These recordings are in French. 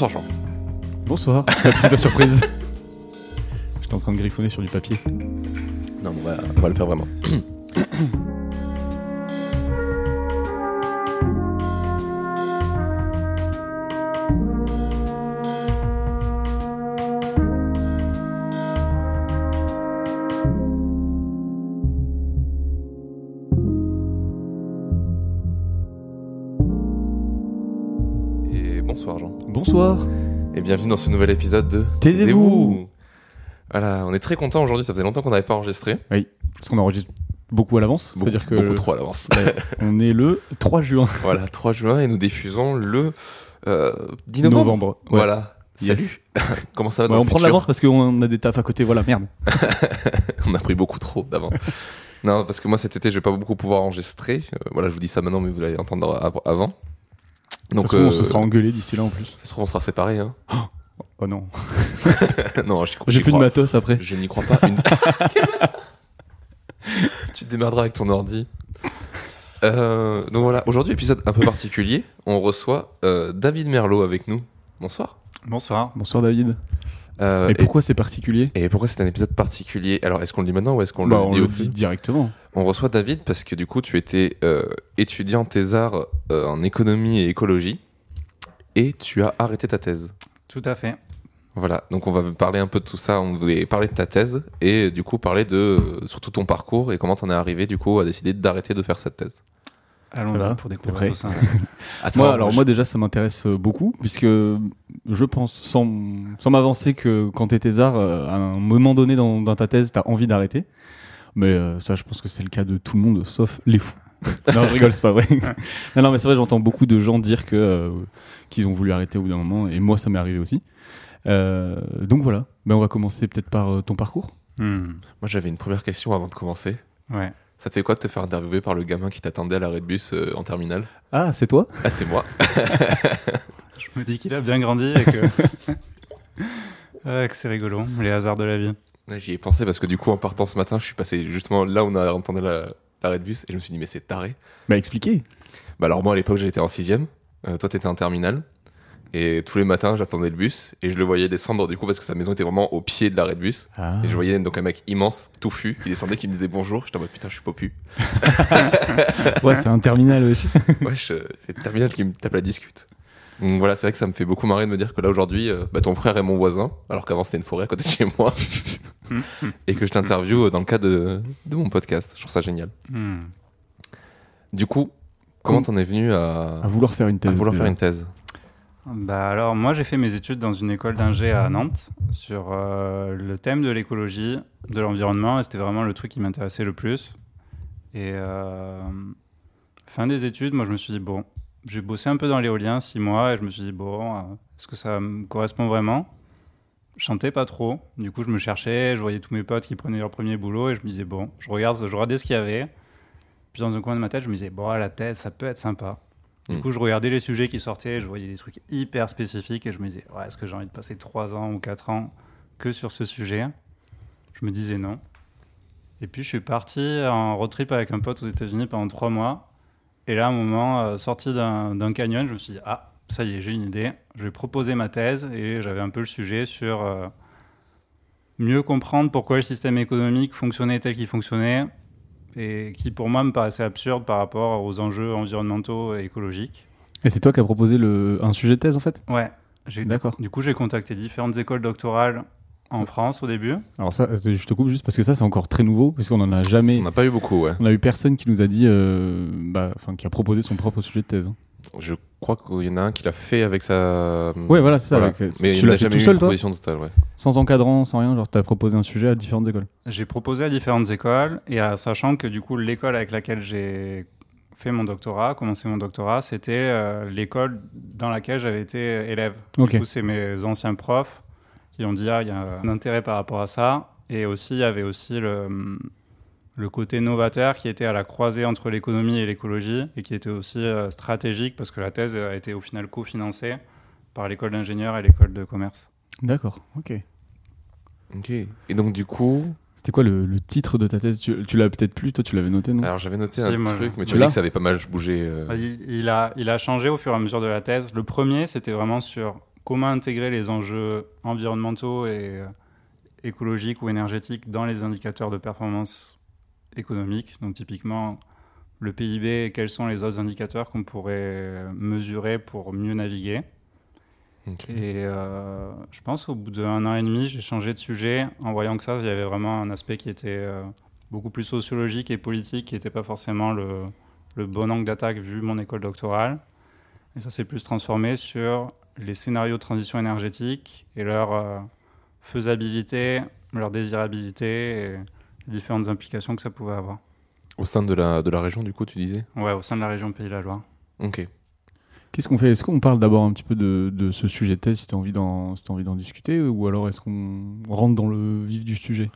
Bonsoir Jean. Bonsoir, de surprise. J'étais en train de griffonner sur du papier. Non, on va, on va le faire vraiment. dans ce nouvel épisode de Taisez-vous. Voilà, on est très content aujourd'hui, ça faisait longtemps qu'on n'avait pas enregistré. Parce qu'on enregistre beaucoup à l'avance. C'est-à-dire que Beaucoup trop à l'avance. on est le 3 juin. voilà, 3 juin et nous diffusons le euh, 10 novembre. Novembre. Ouais. Voilà. Yes. Salut. Comment ça va Ouais, dans on prend de l'avance parce qu'on a des tafs à côté. Voilà, merde. On a pris beaucoup trop d'avance. non, parce que moi cet été, je vais pas beaucoup pouvoir enregistrer. Euh, voilà, je vous dis ça maintenant, mais vous allez entendre av- avant. Donc, ça se trouve, on se euh, sera engueulé d'ici là en plus. ça se trouve, on sera séparés. Hein. Oh non. non, j'y J'ai plus de matos après. Je n'y crois pas. Une... tu te démerderas avec ton ordi. Euh, donc voilà, aujourd'hui, épisode un peu particulier. On reçoit euh, David Merlot avec nous. Bonsoir. Bonsoir. Bonsoir David. Euh, Et pourquoi c'est particulier? et, pourquoi c'est un épisode particulier? Alors, est-ce qu'on le dit maintenant ou est-ce qu'on Bah, le On dit au directement. On reçoit David parce que du coup, tu étais euh, étudiant thésard euh, en économie et écologie et tu as arrêté ta thèse. Tout à fait. Voilà, donc on va parler un peu de tout ça. On voulait parler de ta thèse et du coup parler de surtout ton parcours et comment t'en es arrivé du coup à décider d'arrêter de faire cette thèse. Allons-y pour découvrir tout ça. Attends, Moi, alors je- moi déjà, ça m'intéresse euh, beaucoup puisque je pense, sans, sans m'avancer, que quand t'es thésard, euh, à un moment donné dans, dans ta thèse, t'as envie d'arrêter. Mais euh, ça, je pense que c'est le cas de tout le monde, sauf les fous. Non, je rigole, c'est pas vrai. non, non, mais c'est vrai, j'entends beaucoup de gens dire que euh, qu'ils ont voulu arrêter au bout d'un moment, et moi, ça m'est arrivé aussi. Euh, donc voilà, ben, on va commencer peut-être par euh, ton parcours. Hmm. moi j'avais une première question avant de commencer. Ouais. Ça te fait quoi de te faire interviewer par le gamin qui t'attendait à l'arrêt de bus euh, en terminale? Ah, c'est toi? Ah c'est moi. Je me dis qu'il a bien grandi et que, Ouais, que c'est rigolo, les hasards de la vie. J'y ai pensé parce que du coup en partant ce matin, je suis passé justement là où on a entendu la- l'arrêt de bus et je me suis dit mais c'est taré. Bah expliquez. Bah alors moi à l'époque j'étais en sixième, euh, toi t'étais en terminale et tous les matins j'attendais le bus et je le voyais descendre du coup parce que sa maison était vraiment au pied de l'arrêt de bus Ah. et je voyais donc un mec immense, touffu, qui descendait, qui me disait bonjour. J'étais en mode putain je suis popu. Ouais, c'est un terminal, wesh. ouais, je, j'ai le terminal qui me tape la discute. Donc voilà, c'est vrai que ça me fait beaucoup marrer de me dire que là aujourd'hui, euh, bah, ton frère est mon voisin, alors qu'avant c'était une forêt à côté de chez moi, et que je t'interviewe dans le cadre de, de mon podcast. Je trouve ça génial. Hmm. Du coup, comment Com- t'en es venu à, À vouloir faire une à thèse. vouloir déjà. faire une thèse? Bah alors, moi, j'ai fait mes études dans une école d'ingé à Nantes sur euh, le thème de l'écologie, de l'environnement, et c'était vraiment le truc qui m'intéressait le plus. Et euh, fin des études, moi, je me suis dit, bon, j'ai bossé un peu dans l'éolien six mois, et je me suis dit, bon, euh, est-ce que ça me correspond vraiment? Je chantais pas trop, du coup, je me cherchais, je voyais tous mes potes qui prenaient leur premier boulot, et je me disais, bon, je, regarde, je regardais ce qu'il y avait. Puis dans un coin de ma tête, je me disais, bon, la thèse, ça peut être sympa. Du Mm. coup, je regardais les sujets qui sortaient, je voyais des trucs hyper spécifiques et je me disais, ouais, est-ce que j'ai envie de passer 3 ans ou 4 ans que sur ce sujet? Je me disais non. Et puis, je suis parti en road trip avec un pote aux États-Unis pendant 3 mois. Et là, à un moment, euh, sorti d'un canyon, je me suis dit, ah, ça y est, j'ai une idée. Je vais proposer ma thèse et j'avais un peu le sujet sur euh, mieux comprendre pourquoi le système économique fonctionnait tel qu'il fonctionnait et qui, pour moi, me paraissait absurde par rapport aux enjeux environnementaux et écologiques. Et c'est toi qui as proposé le... un sujet de thèse en fait? Ouais. D'accord. Du coup, j'ai contacté différentes écoles doctorales en France au début. Alors ça, euh, je te coupe juste parce que ça c'est encore très nouveau, parce qu'on en a jamais... On n'a pas eu beaucoup, ouais. On a eu personne qui nous a dit, euh, bah, enfin, qui a proposé son propre sujet de thèse. hein. Je crois qu'il y en a un qui l'a fait avec sa. Ouais, voilà, c'est ça. Voilà. avec, euh, Mais tu l'as fait jamais tout eu seul, une proposition totale, ouais. Sans encadrant, sans rien, genre t'as proposé un sujet à différentes écoles. J'ai proposé à différentes écoles et à, sachant que du coup, l'école avec laquelle j'ai fait mon doctorat, commencé mon doctorat, c'était euh, l'école dans laquelle j'avais été élève. Ok. Du coup, c'est mes anciens profs qui ont dit ah, il y a un intérêt par rapport à ça. Et aussi, il y avait aussi le, le côté novateur qui était à la croisée entre l'économie et l'écologie et qui était aussi euh, stratégique parce que la thèse a été au final cofinancée par l'école d'ingénieurs et l'école de commerce. D'accord, ok. Ok. Et donc, du coup, C'était quoi le, le titre de ta thèse? Tu, tu l'as peut-être plus, toi tu l'avais noté, non? Alors j'avais noté Si, un moi, truc, mais tu m'as dit que ça avait pas mal bougé. euh. Il, il a, il a changé au fur et à mesure de la thèse. Le premier, c'était vraiment sur comment intégrer les enjeux environnementaux et euh, écologiques ou énergétiques dans les indicateurs de performance économique. Donc typiquement, le PIB et quels sont les autres indicateurs qu'on pourrait mesurer pour mieux naviguer? Et euh, je pense qu'au bout d'un an et demi, j'ai changé de sujet en voyant que ça, il y avait vraiment un aspect qui était euh, beaucoup plus sociologique et politique, qui n'était pas forcément le, le bon angle d'attaque vu mon école doctorale. Et ça s'est plus transformé sur les scénarios de transition énergétique et leur euh, faisabilité, leur désirabilité et les différentes implications que ça pouvait avoir. Au sein de la, de la région, du coup, tu disais? Ouais, au sein de la région Pays de la Loire. Ok. Qu'est-ce qu'on fait? Est-ce qu'on parle d'abord un petit peu de, de ce sujet de thèse si tu as envie d'en si t'as envie d'en discuter ou alors est-ce qu'on rentre dans le vif du sujet?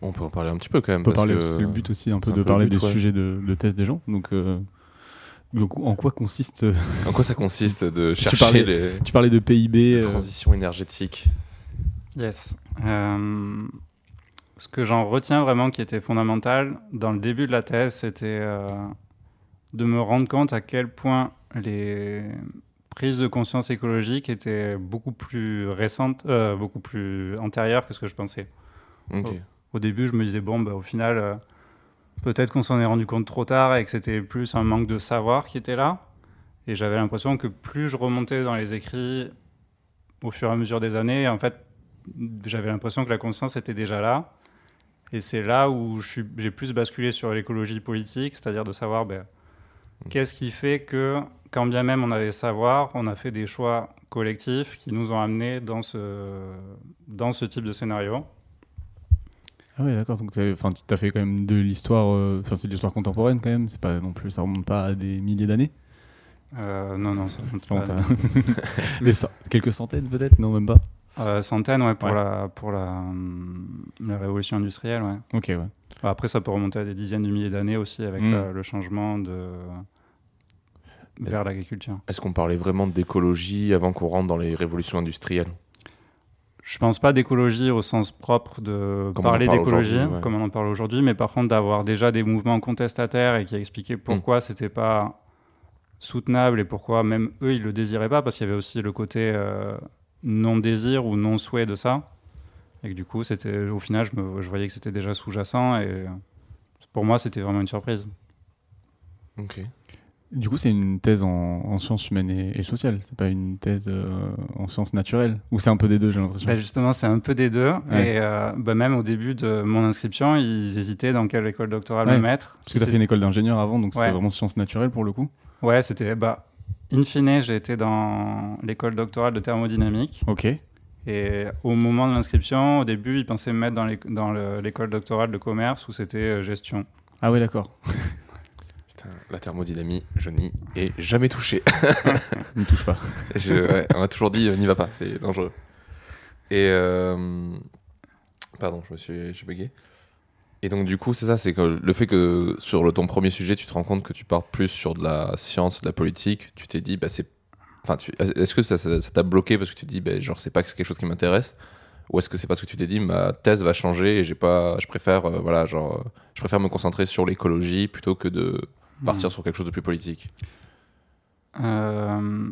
On peut en parler un petit peu quand même. On peut parce parler, que- c'est le but aussi un peu de peu parler le but, des ouais. sujets de, de thèse des gens. Donc, euh, donc, en quoi consiste euh, En quoi ça consiste de Tu chercher parlais- les Tu parlais de PIB. les euh, transitions énergétiques Yes. Euh, ce que j'en retiens vraiment qui était fondamental dans le début de la thèse, c'était euh, de me rendre compte à quel point les prises de conscience écologique étaient beaucoup plus récentes, euh, beaucoup plus antérieures que ce que je pensais. Au début, je me disais, bon, bah, au final, euh, peut-être qu'on s'en est rendu compte trop tard et que c'était plus un manque de savoir qui était là. Et j'avais l'impression que plus je remontais dans les écrits au fur et à mesure des années, en fait, j'avais l'impression que la conscience était déjà là. Et c'est là où j'ai plus basculé sur l'écologie politique, c'est-à-dire de savoir ben, qu'est-ce qui fait que, quand bien même on avait savoir, on a fait des choix collectifs qui nous ont amenés dans ce, dans ce type de scénario. Ah ouais, d'accord. Donc, enfin, tu as fait quand même de l'histoire. euh, Enfin, c'est de l'histoire contemporaine quand même. C'est pas non plus, ça remonte pas à des milliers d'années? Euh, non, non, ça Cent- pas. Des cent- quelques centaines peut-être? Non, même pas? Euh, centaines, ouais, pour, Ouais. La, pour la, hum, la révolution industrielle, ouais. Ok, ouais. Bah, Après, ça peut remonter à des dizaines de milliers d'années aussi avec Mm. la- le changement de vers l'agriculture. Est-ce qu'on parlait vraiment d'écologie avant qu'on rentre dans les révolutions industrielles? Je pense pas d'écologie au sens propre de Comme parler parle d'écologie, ouais. comme on en parle aujourd'hui, mais par contre d'avoir déjà des mouvements contestataires et qui expliquaient pourquoi c'était pas soutenable et pourquoi même eux ils le désiraient pas, parce qu'il y avait aussi le côté euh, non désir ou non souhait de ça, et que du coup c'était au final je, me, je voyais que c'était déjà sous-jacent et pour moi c'était vraiment une surprise. Ok. Du coup, c'est une thèse en, en sciences humaines et, et sociales. C'est pas une thèse euh, en sciences naturelles. Ou c'est un peu des deux, j'ai l'impression. Bah, justement, c'est un peu des deux. Ouais. Et euh, bah, même au début de mon inscription, ils hésitaient dans quelle école doctorale Ouais. me mettre. Parce que tu as fait une école d'ingénieur avant, donc Ouais. c'est vraiment sciences naturelles pour le coup. Ouais, c'était. Bah, in fine, j'ai été dans l'école doctorale de thermodynamique. Ok. Et au moment de l'inscription, au début, ils pensaient me mettre dans l'éc- dans le- l'école doctorale de commerce où c'était euh, gestion. Ah ouais, d'accord. La thermodynamie, je n'y ai jamais touché. Ne touche pas. Je- ouais, on m'a toujours dit, euh, n'y va pas, c'est dangereux. Et. euh, Pardon, je me suis j'ai bugué. Et donc, du coup, c'est ça, c'est que le fait que sur le, ton premier sujet, tu te rends compte que tu pars plus sur de la science, de la politique, tu t'es dit, bah, c'est. Enfin, est-ce que ça ça- ça t'a bloqué parce que tu te dis, bah, genre, c'est pas quelque chose qui m'intéresse? Ou est-ce que c'est parce que tu t'es dit, ma thèse va changer et j'ai pas. Je préfère, euh, voilà, genre, je préfère me concentrer sur l'écologie plutôt que de partir sur quelque chose de plus politique Euh,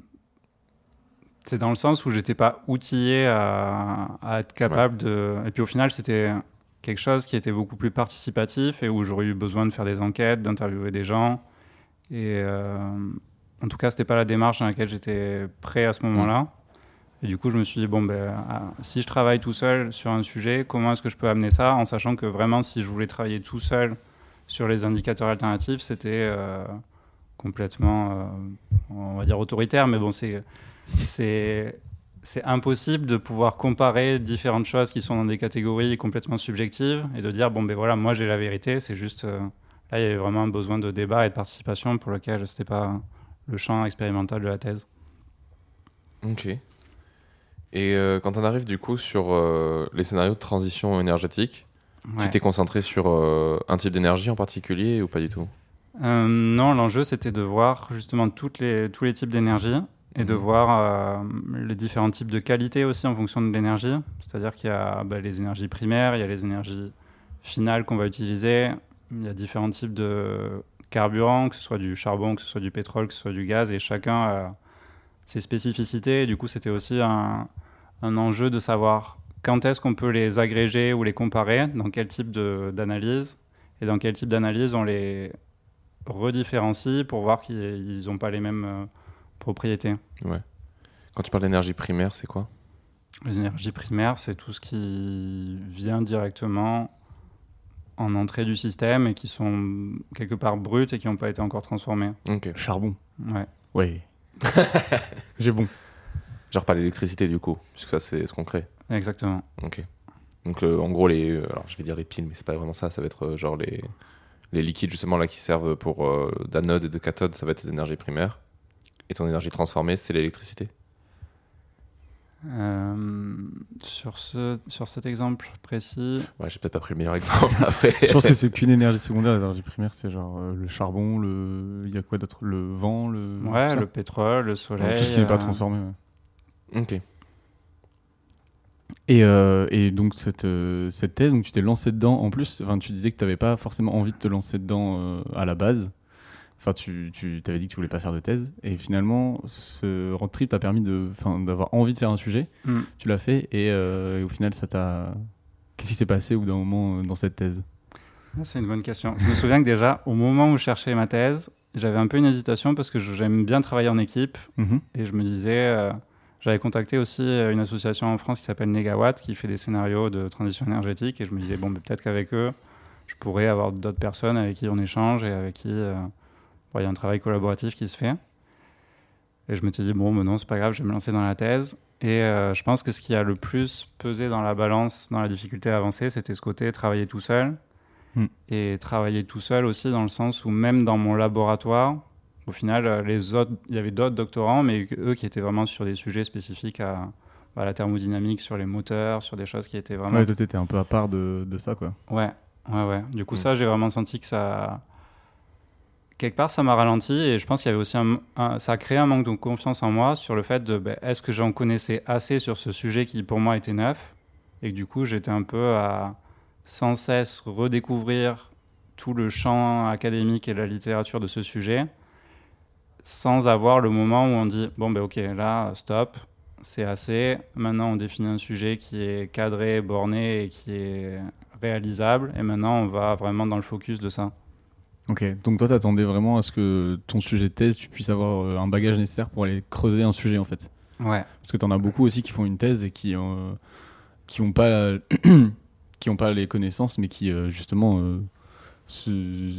c'est dans le sens où j'étais pas outillé à, à être capable de. Et puis au final, c'était quelque chose qui était beaucoup plus participatif et où j'aurais eu besoin de faire des enquêtes, d'interviewer des gens. Et euh, en tout cas, c'était pas la démarche dans laquelle j'étais prêt à ce moment-là. Et du coup, je me suis dit, bon, ben, ah, si je travaille tout seul sur un sujet, comment est-ce que je peux amener ça en sachant que vraiment, si je voulais travailler tout seul sur les indicateurs alternatifs, c'était euh, complètement, euh, on va dire, autoritaire. Mais bon, c'est, impossible de pouvoir comparer différentes choses qui sont dans des catégories complètement subjectives et de dire, bon, ben voilà, moi j'ai la vérité. C'est juste, euh, là, il y avait vraiment un besoin de débat et de participation pour lequel c'était pas le champ expérimental de la thèse. Ok. Et quand on arrive du coup sur les scénarios de transition énergétique, Ouais. tu t'es concentré sur euh, un type d'énergie en particulier ou pas du tout? Euh, non, l'enjeu c'était de voir justement toutes les, tous les types d'énergie et de Mhm. voir euh, les différents types de qualité aussi en fonction de l'énergie. C'est-à-dire qu'il y a bah, les énergies primaires, il y a les énergies finale qu'on va utiliser. Il y a différents types de carburants, que ce soit du charbon, que ce soit du pétrole, que ce soit du gaz, et chacun a ses spécificités. Et du coup, c'était aussi un, un enjeu de savoir quand est-ce qu'on peut les agréger ou les comparer, dans quel type de- d'analyse, et dans quel type d'analyse on les redifférencie pour voir qu'ils n'ont pas les mêmes euh, propriétés. Quand tu parles d'énergie primaire, c'est quoi? Les énergies primaires, c'est tout ce qui vient directement en entrée du système et qui sont quelque part brutes et qui n'ont pas été encore transformées. Ok. Charbon. Ouais. Ouais. J'ai bon. Genre pas l'électricité du coup, puisque ça c'est ce qu'on crée. Exactement. Ok. Donc euh, en gros les, euh, alors je vais dire les piles, mais c'est pas vraiment ça. Ça va être euh, genre les les liquides justement là qui servent pour euh, d'anode et de cathode, ça va être les énergies primaires. Et ton énergie transformée, c'est l'électricité. Euh, sur, ce, sur cet exemple précis, Ouais, j'ai peut-être pas pris le meilleur exemple après. Je pense que c'est qu'une énergie secondaire, l'énergie primaire, c'est genre euh, le charbon, le. Il y a quoi d'autre? Le vent, le. ouais, le pétrole, le soleil. Tout ce qui n'est pas transformé. ouais. Ok. Et, euh, et donc, cette, euh, cette thèse, donc, tu t'es lancé dedans. En plus, enfin, tu disais que tu n'avais pas forcément envie de te lancer dedans euh, à la base. Enfin, tu, tu t'avais dit que tu voulais pas faire de thèse. Et finalement, ce road trip t'a permis de, enfin, d'avoir envie de faire un sujet. hmm. Tu l'as fait. Et, euh, et au final, ça t'a. Qu'est-ce qui s'est passé au bout d'un moment euh, dans cette thèse? Ah, C'est une bonne question. Je me souviens que déjà, au moment où je cherchais ma thèse, j'avais un peu une hésitation parce que j'aime bien travailler en équipe Mhm. et je me disais, euh, j'avais contacté aussi euh, une association en France qui s'appelle Negawatt qui fait des scénarios de transition énergétique et je me disais, bon, peut-être qu'avec eux, je pourrais avoir d'autres personnes avec qui on échange et avec qui euh, bon, il y a un travail collaboratif qui se fait. Et je me suis dit, bon, ben non, c'est pas grave, je vais me lancer dans la thèse. Et euh, je pense que ce qui a le plus pesé dans la balance, dans la difficulté à avancer, c'était ce côté travailler tout seul. Hmm. Et travailler tout seul aussi, dans le sens où même dans mon laboratoire, au final, euh, les autres, il y avait d'autres doctorants, mais eux qui étaient vraiment sur des sujets spécifiques à, à la thermodynamique, sur les moteurs, sur des choses qui étaient vraiment Ouais, t'étais un peu à part de, de ça, quoi. Ouais, ouais, ouais. Du coup, Mm. ça, j'ai vraiment senti que ça. Quelque part, ça m'a ralenti et je pense qu'il y avait aussi un, un- Ça a créé un manque de confiance en moi sur le fait de ben, est-ce que j'en connaissais assez sur ce sujet qui, pour moi, était neuf et que du coup, j'étais un peu à sans cesse redécouvrir tout le champ académique et la littérature de ce sujet sans avoir le moment où on dit bon, ben ok, là, stop, c'est assez. Maintenant, on définit un sujet qui est cadré, borné et qui est réalisable. Et maintenant, on va vraiment dans le focus de ça. Ok, donc toi, t'attendais vraiment à ce que ton sujet de thèse, tu puisses avoir euh, un bagage nécessaire pour aller creuser un sujet, en fait. Ouais. Parce que t'en as beaucoup aussi qui font une thèse et qui euh, qui ont pas qui ont pas les connaissances, mais qui euh, justement euh,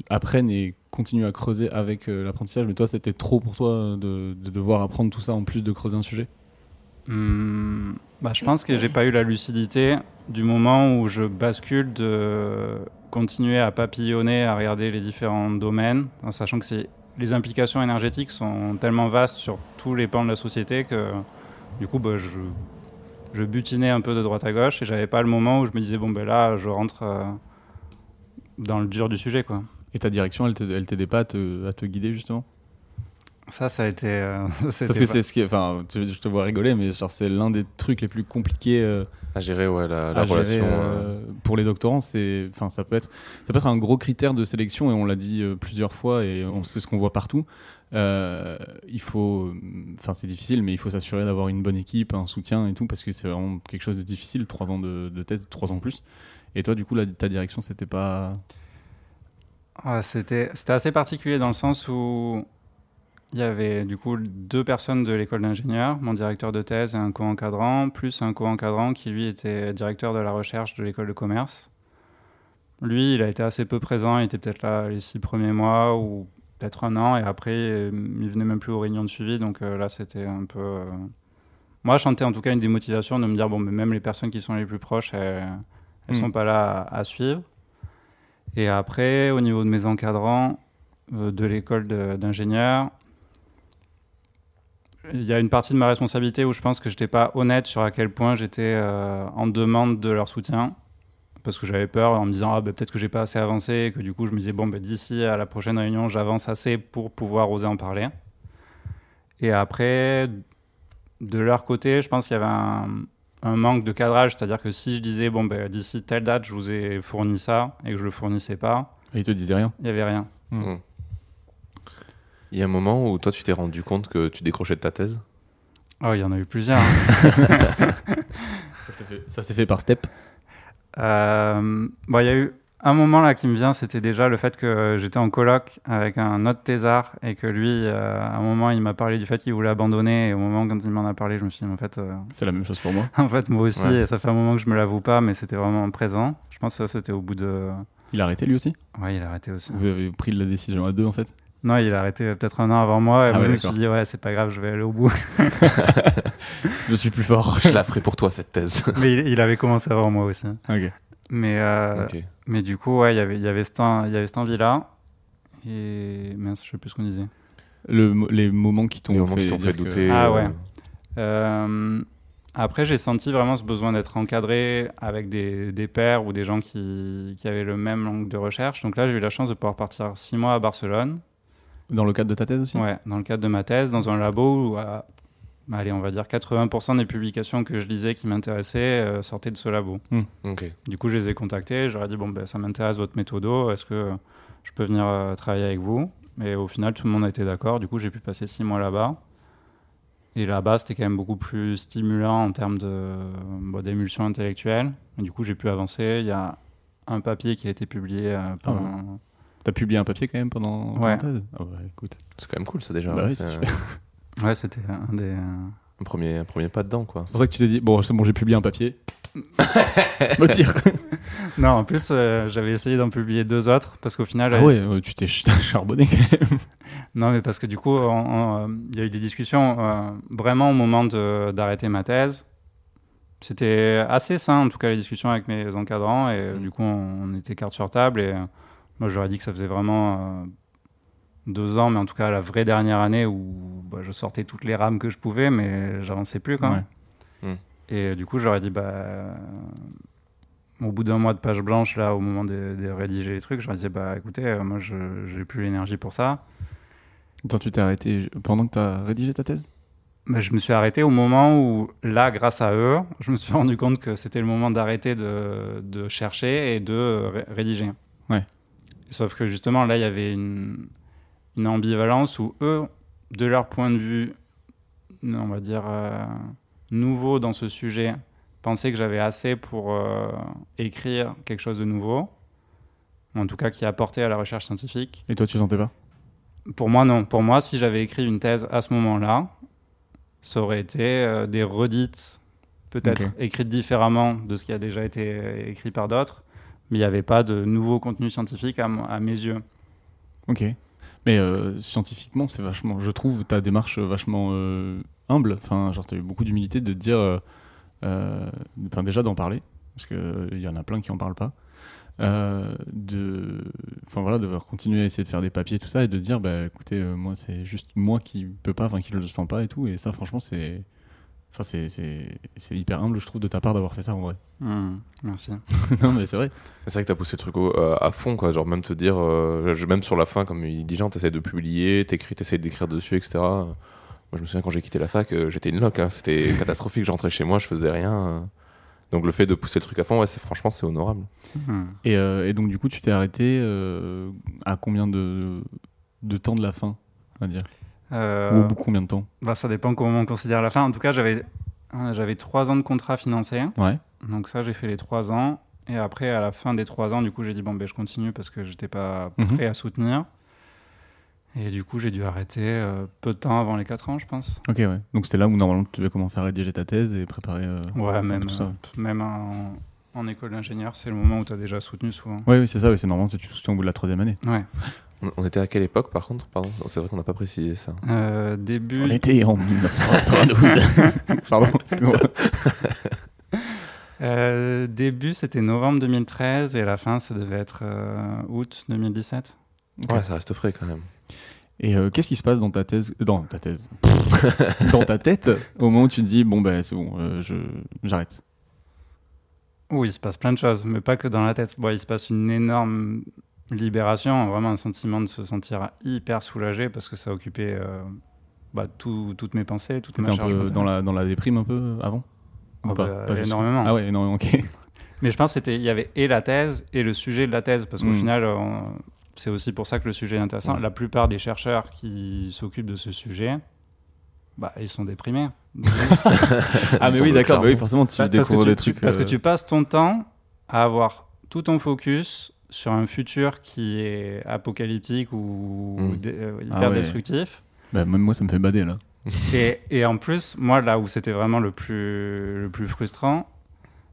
apprennent et continuent à creuser avec euh, l'apprentissage. Mais toi, c'était trop pour toi de, de devoir apprendre tout ça en plus de creuser un sujet? Hum, bah, je pense que j'ai pas eu la lucidité du moment où je bascule de continuer à papillonner, à regarder les différents domaines, sachant que les implications énergétiques sont tellement vastes sur tous les pans de la société que du coup bah, je, je butinais un peu de droite à gauche et j'avais pas le moment où je me disais bon ben là je rentre euh, dans le dur du sujet quoi. Et ta direction, elle te- elle t'aidait pas à te, à te guider justement? Ça ça a été euh, Parce que c'est ce qui, enfin, je te vois rigoler, mais genre c'est l'un des trucs les plus compliqués. euh, À gérer ouais, la, la à gérer, relation. euh, euh, pour les doctorants, c'est, enfin, ça peut être, ça peut être un gros critère de sélection et on l'a dit euh, plusieurs fois et on sait ce qu'on voit partout. Euh, il faut, enfin, c'est difficile, mais il faut s'assurer d'avoir une bonne équipe, un soutien et tout parce que c'est vraiment quelque chose de difficile. Trois ans de, de thèse, trois ans plus. Et toi, du coup, ta direction, c'était pas. Ouais, c'était assez particulier dans le sens où il y avait du coup deux personnes de l'école d'ingénieur, mon directeur de thèse et un co-encadrant, plus un co-encadrant qui lui était directeur de la recherche de l'école de commerce. Lui, il a été assez peu présent, il était peut-être là les six premiers mois ou peut-être un an, et après il venait même plus aux réunions de suivi, donc euh, là c'était un peu. euh, Moi, je sentais en tout cas une démotivation de me dire bon, mais même les personnes qui sont les plus proches, elles, elles Mm. sont pas là à, à suivre. Et après, au niveau de mes encadrants euh, de l'école d'ingénieur, il y a une partie de ma responsabilité où je pense que je n'étais pas honnête sur à quel point j'étais euh, en demande de leur soutien. Parce que j'avais peur en me disant ah, bah, peut-être que j'ai pas assez avancé, et que du coup je me disais bon, bah, d'ici à la prochaine réunion, j'avance assez pour pouvoir oser en parler. Et après, de leur côté, je pense qu'il y avait un, un manque de cadrage, c'est-à-dire que si je disais, bon, ben, d'ici telle date, je vous ai fourni ça, et que je le fournissais pas, Et il te disait rien. il n'y avait rien. Mm. Il y a un moment où toi, tu t'es rendu compte que tu décrochais de ta thèse? Oh, il y en a eu plusieurs. hein. Ça s'est fait par step. Euh, bon, il y a eu un moment là qui me vient, c'était déjà le fait que j'étais en coloc avec un autre thésard et que lui, euh, à un moment, il m'a parlé du fait qu'il voulait abandonner. Et au moment quand il m'en a parlé, je me suis dit, en fait, euh, C'est la même chose pour moi. en fait, moi aussi, Ouais. et ça fait un moment que je me l'avoue pas, mais c'était vraiment présent. Je pense que ça, c'était au bout de. Il a arrêté lui aussi? Ouais, il a arrêté aussi. Vous avez pris la décision à deux en fait? Non, il a arrêté peut-être un an avant moi. Et Ah moi, ouais, je me suis dit, ouais, c'est pas grave, je vais aller au bout. Je suis plus fort. Je la ferai pour toi, cette thèse. mais il, il avait commencé avant moi aussi. ok. Mais, euh, mais du coup, ouais, il y avait- il y avait y cette envie-là. Et mince, je sais plus ce qu'on disait. Le, les moments qui t'ont Les moments fait, qui t'ont dire fait que- douter. Ah euh, ouais. Euh, après, j'ai senti vraiment ce besoin d'être encadré avec des, des pairs ou des gens qui, qui avaient le même angle de recherche. Donc là, j'ai eu la chance de pouvoir partir six mois à Barcelone, Dans le cadre de ta thèse aussi? Ouais, dans le cadre de ma thèse, dans un labo où, allez, on va dire 80% des publications que je lisais qui m'intéressaient euh, sortaient de ce labo. Ok. Du coup, je les ai contactés, j'aurais dit, bon, ben, ça m'intéresse votre méthodo, est-ce que je peux venir euh, travailler avec vous? Et au final, tout le monde a été d'accord, du coup, j'ai pu passer six mois là-bas. Et là-bas, c'était quand même beaucoup plus stimulant en termes bon, d'émulsion intellectuelle. Et du coup, j'ai pu avancer. Il y a un papier qui a été publié euh, pendant... T'as publié un papier quand même pendant Ouais. Ah ouais, écoute. C'est quand même cool, ça déjà. Bah ouais, Ouais, c'était un des... euh, un premier, un premier pas dedans, quoi. C'est pour ça que tu t'es dit, bon, c'est bon, j'ai publié un papier. Me tire. Non, en plus, euh, j'avais essayé d'en publier deux autres, parce qu'au final... Ah ouais, euh, tu t'es ch- charbonné quand même. Non, mais parce que du coup, euh, il y a eu des discussions euh, vraiment au moment de- d'arrêter ma thèse. C'était assez sain, en tout cas, les discussions avec mes encadrants. Et Mm. du coup, on, on était carte sur table. Et euh, moi, j'aurais dit que ça faisait vraiment euh, deux ans, mais en tout cas, la vraie dernière année où je sortais toutes les rames que je pouvais, mais j'avançais plus. Quoi. Ouais. Mm. Et du coup, j'aurais dit, bah, au bout d'un mois de page blanche, là, au moment de, de rédiger les trucs, j'aurais dit, bah, écoutez, euh, moi, je j'ai plus l'énergie pour ça. Attends, tu t'es arrêté pendant que t'as rédigé ta thèse? Bah, je me suis arrêté au moment où, là, grâce à eux, je me suis rendu compte que c'était le moment d'arrêter de, de chercher et de ré- rédiger. Ouais. Sauf que justement, là, il y avait une, une ambivalence où eux, de leur point de vue, on va dire, euh, nouveau dans ce sujet, pensaient que j'avais assez pour euh, écrire quelque chose de nouveau, ou en tout cas qui apportait à la recherche scientifique. Et toi, tu sentais pas? Pour moi, non. Pour moi, si j'avais écrit une thèse à ce moment-là, ça aurait été euh, des redites, peut-être écrites différemment de ce qui a déjà été écrit par d'autres, mais il n'y avait pas de nouveau contenu scientifique à, à mes yeux. Ok. Mais euh, scientifiquement, c'est vachement. Je trouve ta démarche vachement euh, humble. Enfin, genre, t'as eu beaucoup d'humilité de te dire. euh, euh, Enfin, déjà d'en parler, parce qu'il y en a plein qui en parlent pas. Euh, de. Enfin, voilà, de continuer à essayer de faire des papiers, tout ça, et de dire, bah écoutez, euh, moi, c'est juste moi qui peux pas, enfin, qui le sens pas et tout. Et ça, franchement, c'est. Enfin, c'est- c'est c'est hyper humble, je trouve, de ta part d'avoir fait ça en vrai. Hmm, merci. non, mais c'est vrai. C'est vrai que t'as poussé le truc au- euh, à fond, quoi. Genre, même te dire, euh, même sur la fin, comme il dit, genre, t'essayes de publier, t'écris, t'essayes d'écrire dessus, etc. Moi, je me souviens quand j'ai quitté la fac, euh, j'étais une loque, hein. c'était catastrophique. Je rentrais chez moi, je faisais rien. Donc, le fait de pousser le truc à fond, ouais, c'est franchement, c'est honorable. Hmm. Et, euh, et donc, du coup, tu t'es arrêté euh, à combien de, de temps de la fin, on va dire? Euh, Ou au bout de combien de temps bah, ça dépend comment on considère la fin. En tout cas, j'avais euh, j'avais trois ans de contrat financé. Ouais. Donc ça, j'ai fait les trois ans. Et après, à la fin des trois ans, du coup, j'ai dit, bon, ben, je continue parce que j'étais pas Mhm. prêt à soutenir. Et du coup, j'ai dû arrêter euh, peu de temps avant les quatre ans, je pense. Ok, ouais. Donc, c'était là où normalement tu devais commencer à rédiger ta thèse et préparer. euh, Ouais, même, tout ça. euh, même en, en école d'ingénieur, c'est le moment où tu as déjà soutenu souvent. Ouais, oui, c'est ça, oui, c'est normal, tu soutiens au bout de la troisième année. Ouais. On, était à quelle époque, par contre Pardon, c'est vrai qu'on n'a pas précisé ça. Euh, début. On était en 1992. Pardon, excuse-moi. euh, début, c'était novembre 2013 et la fin, ça devait être euh, août 2017. Ok. Ouais, ça reste frais quand même. Et euh, qu'est-ce qui se passe dans ta thèse Dans ta thèse Dans ta tête, au moment où tu te dis, bon, ben c'est bon, euh, je j'arrête? Oui, il se passe plein de choses, mais pas que dans la tête. Bon, il se passe une énorme libération, vraiment un sentiment de se sentir hyper soulagé parce que ça occupait euh, bah, tout- toutes mes pensées, toutes mes T'étais un charges peu dans la, dans la déprime un peu avant Oh, pas bah, Pas énormément. Ah ouais, énormément, ok. Mais je pense qu'il y avait et la thèse et le sujet de la thèse, parce qu'au Mm. final, on- c'est aussi pour ça que le sujet est intéressant. Ouais. La plupart des chercheurs qui s'occupent de ce sujet, bah, ils sont déprimés. Ah, mais oui, d'accord, bah oui, forcément, tu découvres des tu- trucs. Parce que euh, tu passes ton temps à avoir tout ton focus sur un futur qui est apocalyptique ou Mm. dé- euh, hyper Ah ouais. destructif. bah, même moi, ça me fait bader, là. Et, et en plus, moi, là où c'était vraiment le plus, le plus frustrant,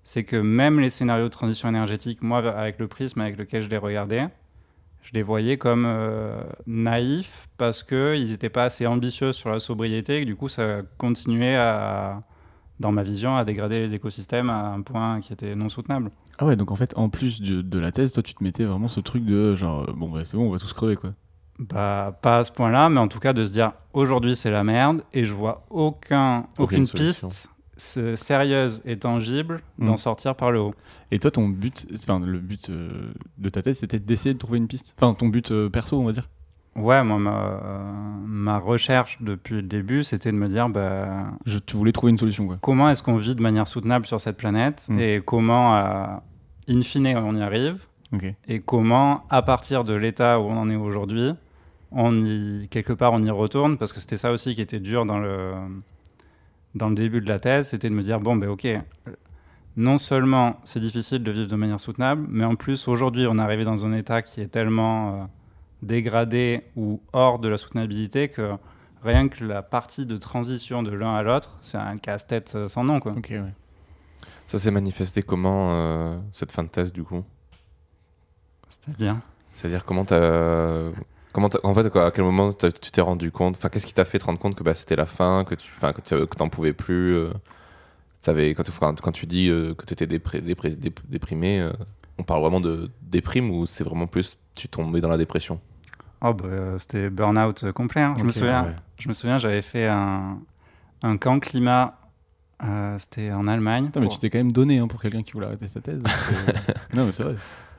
c'est que même les scénarios de transition énergétique, moi, avec le prisme avec lequel je les regardais, je les voyais comme euh, naïfs parce qu'ils n'étaient pas assez ambitieux sur la sobriété et que du coup, ça continuait à, dans ma vision, à dégrader les écosystèmes à un point qui était non soutenable. Ah ouais, donc en fait, en plus de, de la thèse, toi, tu te mettais vraiment ce truc de genre, euh, bon, bah c'est bon, on va tous crever, quoi. Bah, pas à ce point-là, mais en tout cas de se dire aujourd'hui c'est la merde et je vois aucun, Aucune piste sérieuse et tangible d'en sortir par le haut. Et toi, ton but, enfin, le but euh, de ta thèse, c'était d'essayer de trouver une piste? Enfin, ton but euh, perso, on va dire? Ouais, moi, ma, ma recherche depuis le début, c'était de me dire bah, Je, tu voulais trouver une solution, quoi. comment est-ce qu'on vit de manière soutenable sur cette planète Mm. et comment, euh, in fine, on y arrive et comment, à partir de l'état où on en est aujourd'hui, on y, quelque part, on y retourne, parce que c'était ça aussi qui était dur dans le, dans le début de la thèse, c'était de me dire, bon, ben ok, non seulement c'est difficile de vivre de manière soutenable, mais en plus, aujourd'hui, on est arrivé dans un état qui est tellement euh, dégradé ou hors de la soutenabilité que rien que la partie de transition de l'un à l'autre, c'est un casse-tête euh, sans nom, quoi. Ouais. Ça s'est manifesté comment, euh, cette fin de thèse, du coup? C'est-à-dire? C'est-à-dire, comment t'as. Comment en fait, quoi, à quel moment tu t'es rendu compte Enfin, qu'est-ce qui t'a fait te rendre compte que bah, c'était la fin, que tu, enfin, que t'en pouvais plus euh, t'avais- quand, tu- quand, quand tu dis euh, que tu étais déprimé, euh, on parle vraiment de déprime ou c'est vraiment plus tu tombais dans la dépression? Oh, bah, euh, c'était burn-out complet. hein. Je me souviens, Ouais. Je me souviens, j'avais fait un, un camp climat, euh, c'était en Allemagne. Putain, mais pour- tu t'es quand même donné hein, pour quelqu'un qui voulait arrêter sa thèse. c'est- non, mais c'est vrai.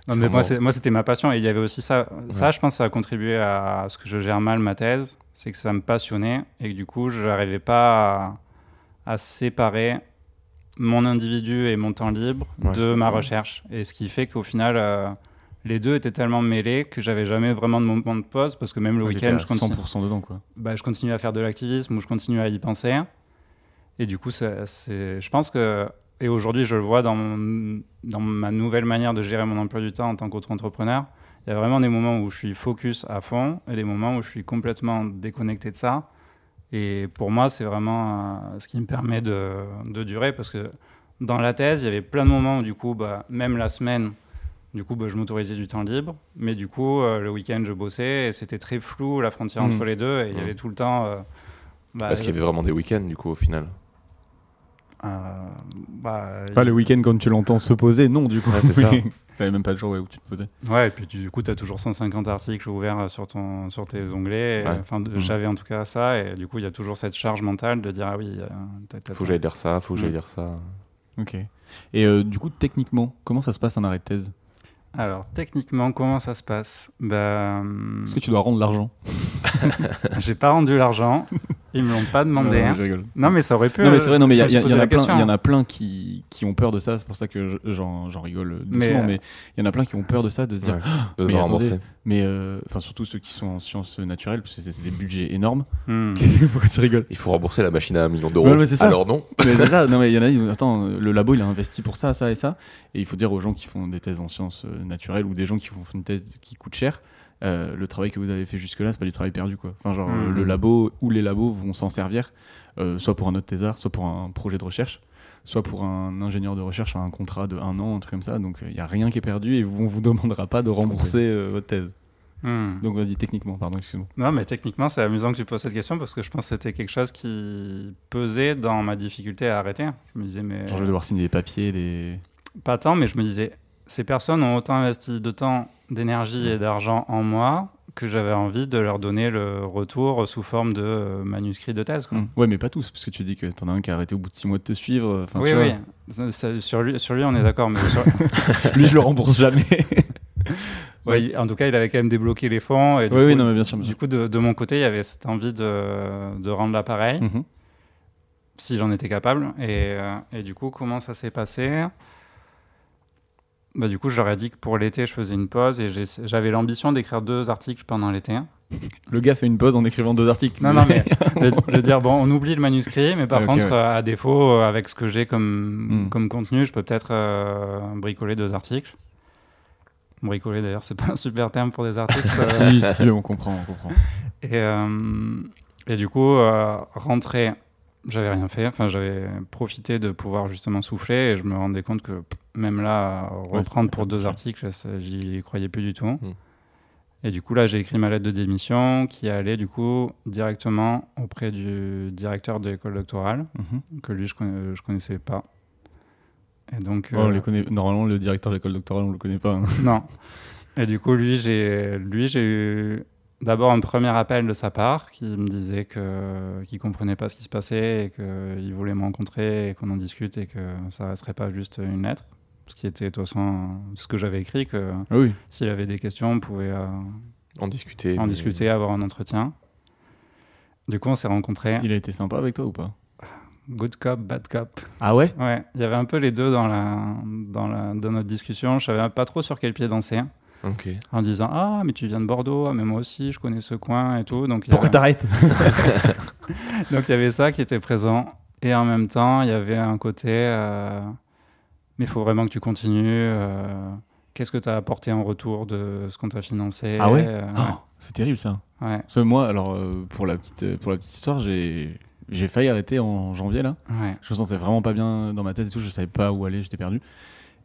Non, mais moi, c'était ma passion et il y avait aussi ça. Ça, Ouais. je pense, ça a contribué à ce que je gère mal ma thèse. C'est que ça me passionnait et que du coup, je n'arrivais pas à, à séparer mon individu et mon temps libre Ouais. de ma recherche. Et ce qui fait qu'au final, euh, les deux étaient tellement mêlés que j'avais jamais vraiment de moment de pause parce que même le Ouais, week-end, je continue. 100% dedans, quoi. bah, je continue à faire de l'activisme ou je continue à y penser. Et du coup, c'est, je pense que, et aujourd'hui, je le vois dans, mon- dans ma nouvelle manière de gérer mon emploi du temps en tant qu'auto-entrepreneur. Il y a vraiment des moments où je suis focus à fond et des moments où je suis complètement déconnecté de ça. Et pour moi, c'est vraiment euh, ce qui me permet de, de durer parce que dans la thèse, il y avait plein de moments où, du coup, bah, même la semaine, du coup, bah, je m'autorisais du temps libre. Mais du coup, euh, le week-end, je bossais et c'était très flou la frontière Mm. entre les deux. Et il y Mm. avait tout le temps. euh, bah, Parce qu'il y avait vraiment des week-ends, du coup, au final. euh, bah, Pas il- le week-end quand tu l'entends se poser, non, du coup. Ouais, c'est ça. T'avais même pas le jour ouais, où tu te posais. Ouais, et puis du coup, tu as toujours 150 articles ouverts sur, ton, sur tes onglets. Ouais. Enfin, de- Mm. j'avais en tout cas ça. Et du coup, il y a toujours cette charge mentale de dire Ah oui, euh, t'as- t'as- Faut que j'aille lire ça, faut que j'aille Mm. lire ça. Ok. Et euh, du coup, techniquement, comment ça se passe un arrêt de thèse? Alors, techniquement, comment ça se passe? Bah, hum, Est-ce que tu dois rendre l'argent J'ai pas rendu l'argent. Ils me l'ont pas demandé. Non, hein. je rigole. Non, mais ça aurait pu. Non, mais euh, c'est vrai, non, mais il y, y en a plein, question. il y en a plein qui, qui ont peur de ça, c'est pour ça que je- j'en j'en rigole doucement, Mais, mais, euh, il y en a plein qui ont peur de ça, de se dire, Ouais. De mais me attendez, rembourser. mais euh, enfin surtout ceux qui sont en sciences naturelles, parce que c'est des budgets énormes. Hmm. Pourquoi tu rigoles? Il faut rembourser la machine à un million d'euros. Alors non. mais c'est ça, non mais il y en a, ils disent, attends, le labo il a investi pour ça, ça et ça, et il faut dire aux gens qui font des thèses en sciences euh, naturelles ou des gens qui font une thèse qui coûte cher, euh, le travail que vous avez fait jusque-là, c'est pas du travail perdu quoi. Enfin genre Mhm. le labo ou les labos vont s'en servir, euh, soit pour un autre thésard, soit pour un projet de recherche, soit pour un ingénieur de recherche à un contrat de un an, un truc comme ça. Donc il y a rien qui est perdu et on vous demandera pas de rembourser euh, votre thèse. Hmm. Donc vas-y techniquement, pardon, excuse-moi. Non, mais techniquement, c'est amusant que tu poses cette question parce que je pense que c'était quelque chose qui pesait dans ma difficulté à arrêter. Je me disais, mais. Genre je vais devoir signer des papiers, des. Pas tant, mais je me disais, ces personnes ont autant investi de temps, d'énergie et d'argent en moi que j'avais envie de leur donner le retour sous forme de euh, manuscrit de thèse. quoi. Hmm. Ouais, mais pas tous, parce que tu dis que t'en as un qui a arrêté au bout de six mois de te suivre. Oui, tu oui. vois. Ça- ça- sur, lui, sur lui, on est d'accord, mais sur- Lui, je le rembourse jamais. ouais, il- en tout cas, il avait quand même débloqué les fonds. Et du oui, coup, oui, non, mais bien sûr. bien Du coup, de, de mon côté, il y avait cette envie de, de rendre l'appareil. Mhm. si j'en étais capable. Et, euh, et du coup, comment ça s'est passé? Bah, Du coup, je leur ai dit que pour l'été, je faisais une pause et j'avais l'ambition d'écrire deux articles pendant l'été. Le gars fait une pause en écrivant deux articles. Non, non, mais de, de dire, bon, on oublie le manuscrit, mais par Ok, contre, ouais. euh, à défaut, euh, avec ce que j'ai comme, Hmm. comme contenu, je peux peut-être euh, bricoler deux articles. Bricoler, d'ailleurs, c'est pas un super terme pour des articles. si, si, on comprend, on comprend. Et, euh, et du coup, euh, rentrer, j'avais rien fait. Enfin, j'avais profité de pouvoir justement souffler et je me rendais compte que même là, reprendre pour deux articles, j'y croyais plus du tout. Mm. Et du coup, là, j'ai écrit ma lettre de démission qui allait du coup directement auprès du directeur de l'école doctorale, Mhm. que lui, je, je connaissais pas. Et donc, on euh, les connaît. Normalement, le directeur de l'école doctorale, on le connaît pas. hein. non. Et du coup, lui, j'ai eu d'abord un premier appel de sa part qui me disait que, qu'il comprenait pas ce qui se passait et qu'il voulait me rencontrer et qu'on en discute et que ça resterait pas juste une lettre. Ce qui était de toute façon ce que j'avais écrit, que Ah oui. s'il avait des questions, on pouvait euh, En discuter. en mais- discuter, avoir un entretien. Du coup, on s'est rencontrés. Il a été sympa avec toi ou pas? Good cop, bad cop. Ah ouais? Ouais, il y avait un peu les deux dans, la, dans, la, dans notre discussion. Je savais pas trop sur quel pied danser. En disant ah mais tu viens de Bordeaux ah mais moi aussi je connais ce coin et tout donc Pourquoi avait- t'arrêtes donc il y avait ça qui était présent et en même temps il y avait un côté euh, mais il faut vraiment que tu continues euh, qu'est-ce que tu as apporté en retour de ce qu'on t'a financé? Ah ouais Euh, Oh, C'est terrible ça. ouais, Parce que moi, alors, euh, pour, la petite, pour la petite histoire, j'ai j'ai failli arrêter en janvier là. ouais. Je me sentais vraiment pas bien dans ma thèse et tout, je savais pas où aller, j'étais perdu.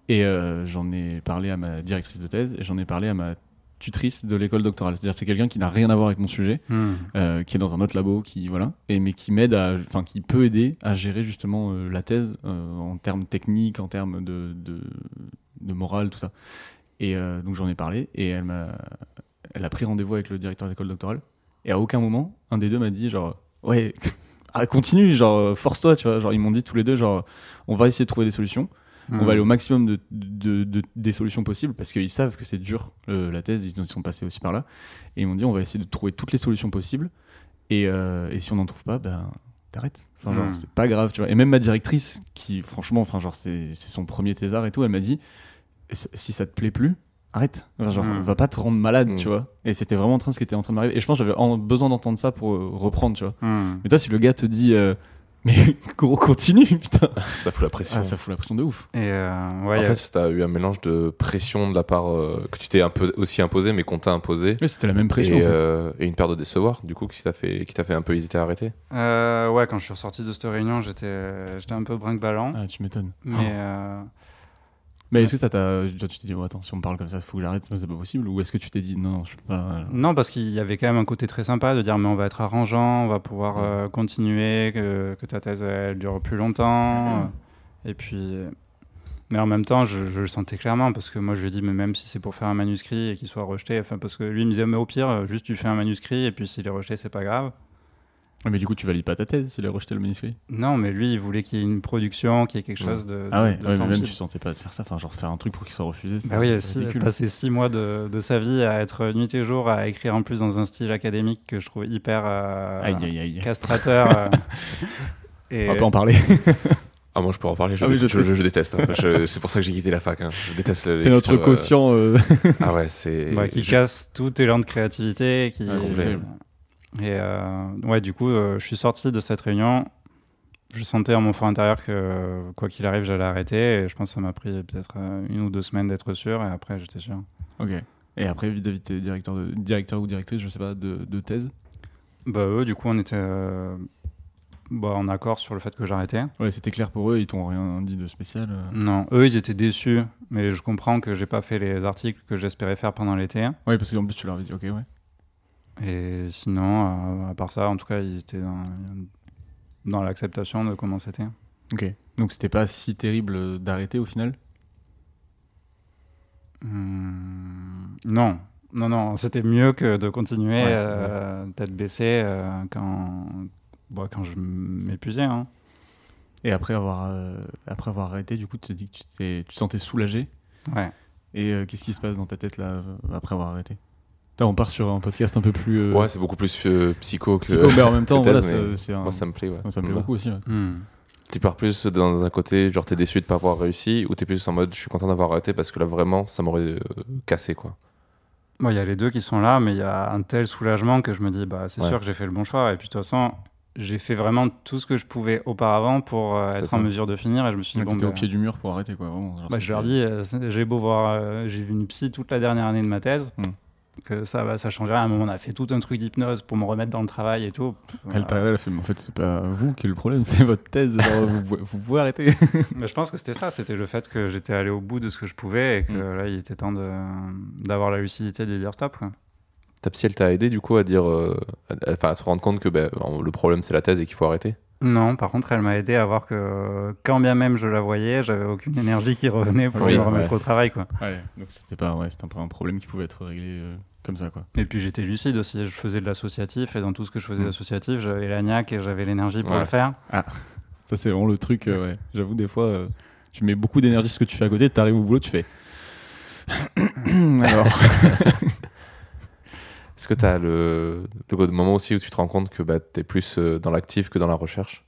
Et euh, j'en ai parlé à ma directrice de thèse et j'en ai parlé à ma tutrice de l'école doctorale. C'est-à-dire c'est quelqu'un qui n'a rien à voir avec mon sujet, Hmm. euh, qui est dans un autre labo, qui voilà, et mais qui m'aide enfin qui peut aider à gérer justement euh, la thèse euh, en termes techniques, en termes de, de, de morale, tout ça. Et donc j'en ai parlé et elle m'a, elle a pris rendez-vous avec le directeur de l'école doctorale. Et à aucun moment, un des deux m'a dit genre ouais, ah, continue, genre force-toi, tu vois. Genre ils m'ont dit tous les deux genre on va essayer de trouver des solutions. On va aller au maximum de, de- de- des solutions possibles parce qu'ils savent que c'est dur euh, la thèse, ils sont passés aussi par là. Et ils m'ont dit on va essayer de trouver toutes les solutions possibles et, euh, et si on n'en trouve pas, ben t'arrêtes. Enfin, genre, Mm. c'est pas grave, tu vois. Et même ma directrice, qui franchement, enfin, genre, c'est son premier thésard et tout, elle m'a dit si ça te plaît plus, arrête. Enfin, genre, Mm. va pas te rendre malade, Mm. tu vois. Et c'était vraiment en train, ce qui était en train de m'arriver. Et je pense que j'avais besoin d'entendre ça pour euh, reprendre, tu vois. Mais toi, si le gars te dit euh, mais gros, continue, putain, Ça fout la pression. ah, ça fout la pression de ouf. et euh, ouais, en a- fait, t'as eu un mélange de pression de la part euh, que tu t'es un peu aussi imposé, mais qu'on t'a imposé. Mais c'était la même pression, et, en fait. euh, et une peur de décevoir, du coup, qui t'a fait, qui t'a fait un peu hésiter à arrêter. euh, ouais quand je suis ressorti de cette réunion j'étais j'étais un peu brinque-ballant Ah, tu m'étonnes. mais euh, Mais est-ce que ça t'a. Tu t'es dit, oh, attends, si on me parle comme ça, il faut que j'arrête, c'est pas possible Ou est-ce que tu t'es dit, non, non, je peux pas. Non, parce qu'il y avait quand même un côté très sympa de dire mais on va être arrangeant, on va pouvoir euh, continuer, que, que ta thèse elle dure plus longtemps. euh, et puis, mais en même temps, je, je le sentais clairement parce que moi je lui ai dit mais même si c'est pour faire un manuscrit et qu'il soit rejeté, enfin parce que lui il me disait mais au pire euh, juste tu fais un manuscrit et puis s'il est rejeté c'est pas grave. Ouais, mais du coup, tu valides pas ta thèse s'il a rejeté le manuscrit Non, mais lui il voulait qu'il y ait une production, qu'il y ait quelque Ouais. chose de, Ah ouais, de ouais mais même tu sentais pas de faire ça, enfin, genre faire un truc pour qu'il soit refusé. Bah oui, si, passer six mois de, de sa vie à être nuit et jour à écrire en plus dans un style académique que je trouve hyper euh, Aïe, aïe, aïe. castrateur. euh, et On va pas en parler. Ah, moi, je peux en parler. Je, Ah oui, je je, sais. je- je déteste. hein. Je- c'est pour ça que j'ai quitté la fac. hein. Je déteste. T'es notre euh, quotient. euh, Ah ouais, c'est. Ouais, qui je- casse tout élan de créativité. Qui... Ah, c'est terrible. Et euh, ouais, du coup, euh, je suis sorti de cette réunion. Je sentais en mon fort intérieur que quoi qu'il arrive, j'allais arrêter. Et je pense que ça m'a pris peut-être euh, une ou deux semaines d'être sûr. Et après, j'étais sûr. Ok. Et après, David, t'es directeur, de... directeur ou directrice, je sais pas, de, de thèse? Bah, eux, du coup, on était euh, bah, en accord sur le fait que j'arrêtais. Ouais, c'était clair pour eux, ils t'ont rien dit de spécial. euh. Non, eux, ils étaient déçus. Mais je comprends que j'ai pas fait les articles que j'espérais faire pendant l'été. Ouais, parce qu'en plus, tu leur avais dit, ok, ouais. Et sinon, à part ça, en tout cas, ils étaient dans, dans l'acceptation de comment c'était. Ok. Donc c'était pas si terrible d'arrêter au final? Hmm, non, non, non, c'était mieux que de continuer Ouais, euh, tête baissée euh, quand, bon, quand je m'épuisais. Hein. Et après avoir, euh, après avoir arrêté, du coup, tu t'es dit que tu, tu te sentais soulagé? Ouais. Et euh, qu'est-ce qui se passe dans ta tête là, après avoir arrêté? Là, on part sur un podcast un peu plus. euh, Ouais, c'est beaucoup plus euh, psycho que. psycho, mais en même temps, voilà, c'est un- Moi, ça me plaît, ouais. ça me plaît Ouais. beaucoup aussi. ouais. Hmm. Tu pars plus dans un côté, genre t'es déçu de pas avoir réussi, ou t'es plus en mode je suis content d'avoir arrêté parce que là vraiment ça m'aurait euh, cassé quoi. Bon, il y a les deux qui sont là, mais il y a un tel soulagement que je me dis, bah, c'est Ouais. sûr que j'ai fait le bon choix. Et puis, de toute façon, j'ai fait vraiment tout ce que je pouvais auparavant pour euh, être ça. en mesure de finir. Et je me suis dit, bon, T'étais au bah, pied du mur pour arrêter, quoi. Vraiment, genre, bah, je leur dis, euh, j'ai beau voir, euh, j'ai vu une psy toute la dernière année de ma thèse, Hmm. Que ça, va ça changeait rien. À un moment, on a fait tout un truc d'hypnose pour me remettre dans le travail et tout. Elle t'a regardé, elle a fait, mais en fait, c'est pas vous qui est le problème, c'est votre thèse. vous, pouvez- vous pouvez arrêter. Mais je pense que c'était ça, c'était le fait que j'étais allé au bout de ce que je pouvais et que Mm. là, il était temps de- d'avoir la lucidité de dire stop. Quoi. Ta psy elle t'a aidé du coup à dire, euh, à, enfin, à se rendre compte que ben, le problème c'est la thèse et qu'il faut arrêter? Non, par contre, elle m'a aidé à voir que quand bien même je la voyais, j'avais aucune énergie qui revenait pour Oui, me remettre ouais. au travail. Quoi. Ouais, donc c'était pas, ouais, c'était un peu un problème qui pouvait être réglé euh, comme ça, quoi. Et puis j'étais lucide aussi, je faisais de l'associatif et dans tout ce que je faisais Mm. d'associatif, j'avais la niaque et j'avais l'énergie pour Ouais. le faire. Ça, c'est vraiment le truc, euh, ouais. J'avoue, des fois, euh, tu mets beaucoup d'énergie sur ce que tu fais à côté, t'arrives au boulot, tu fais. Alors. Est-ce que t'as le, le moment aussi où tu te rends compte que bah, t'es plus euh, dans l'actif que dans la recherche?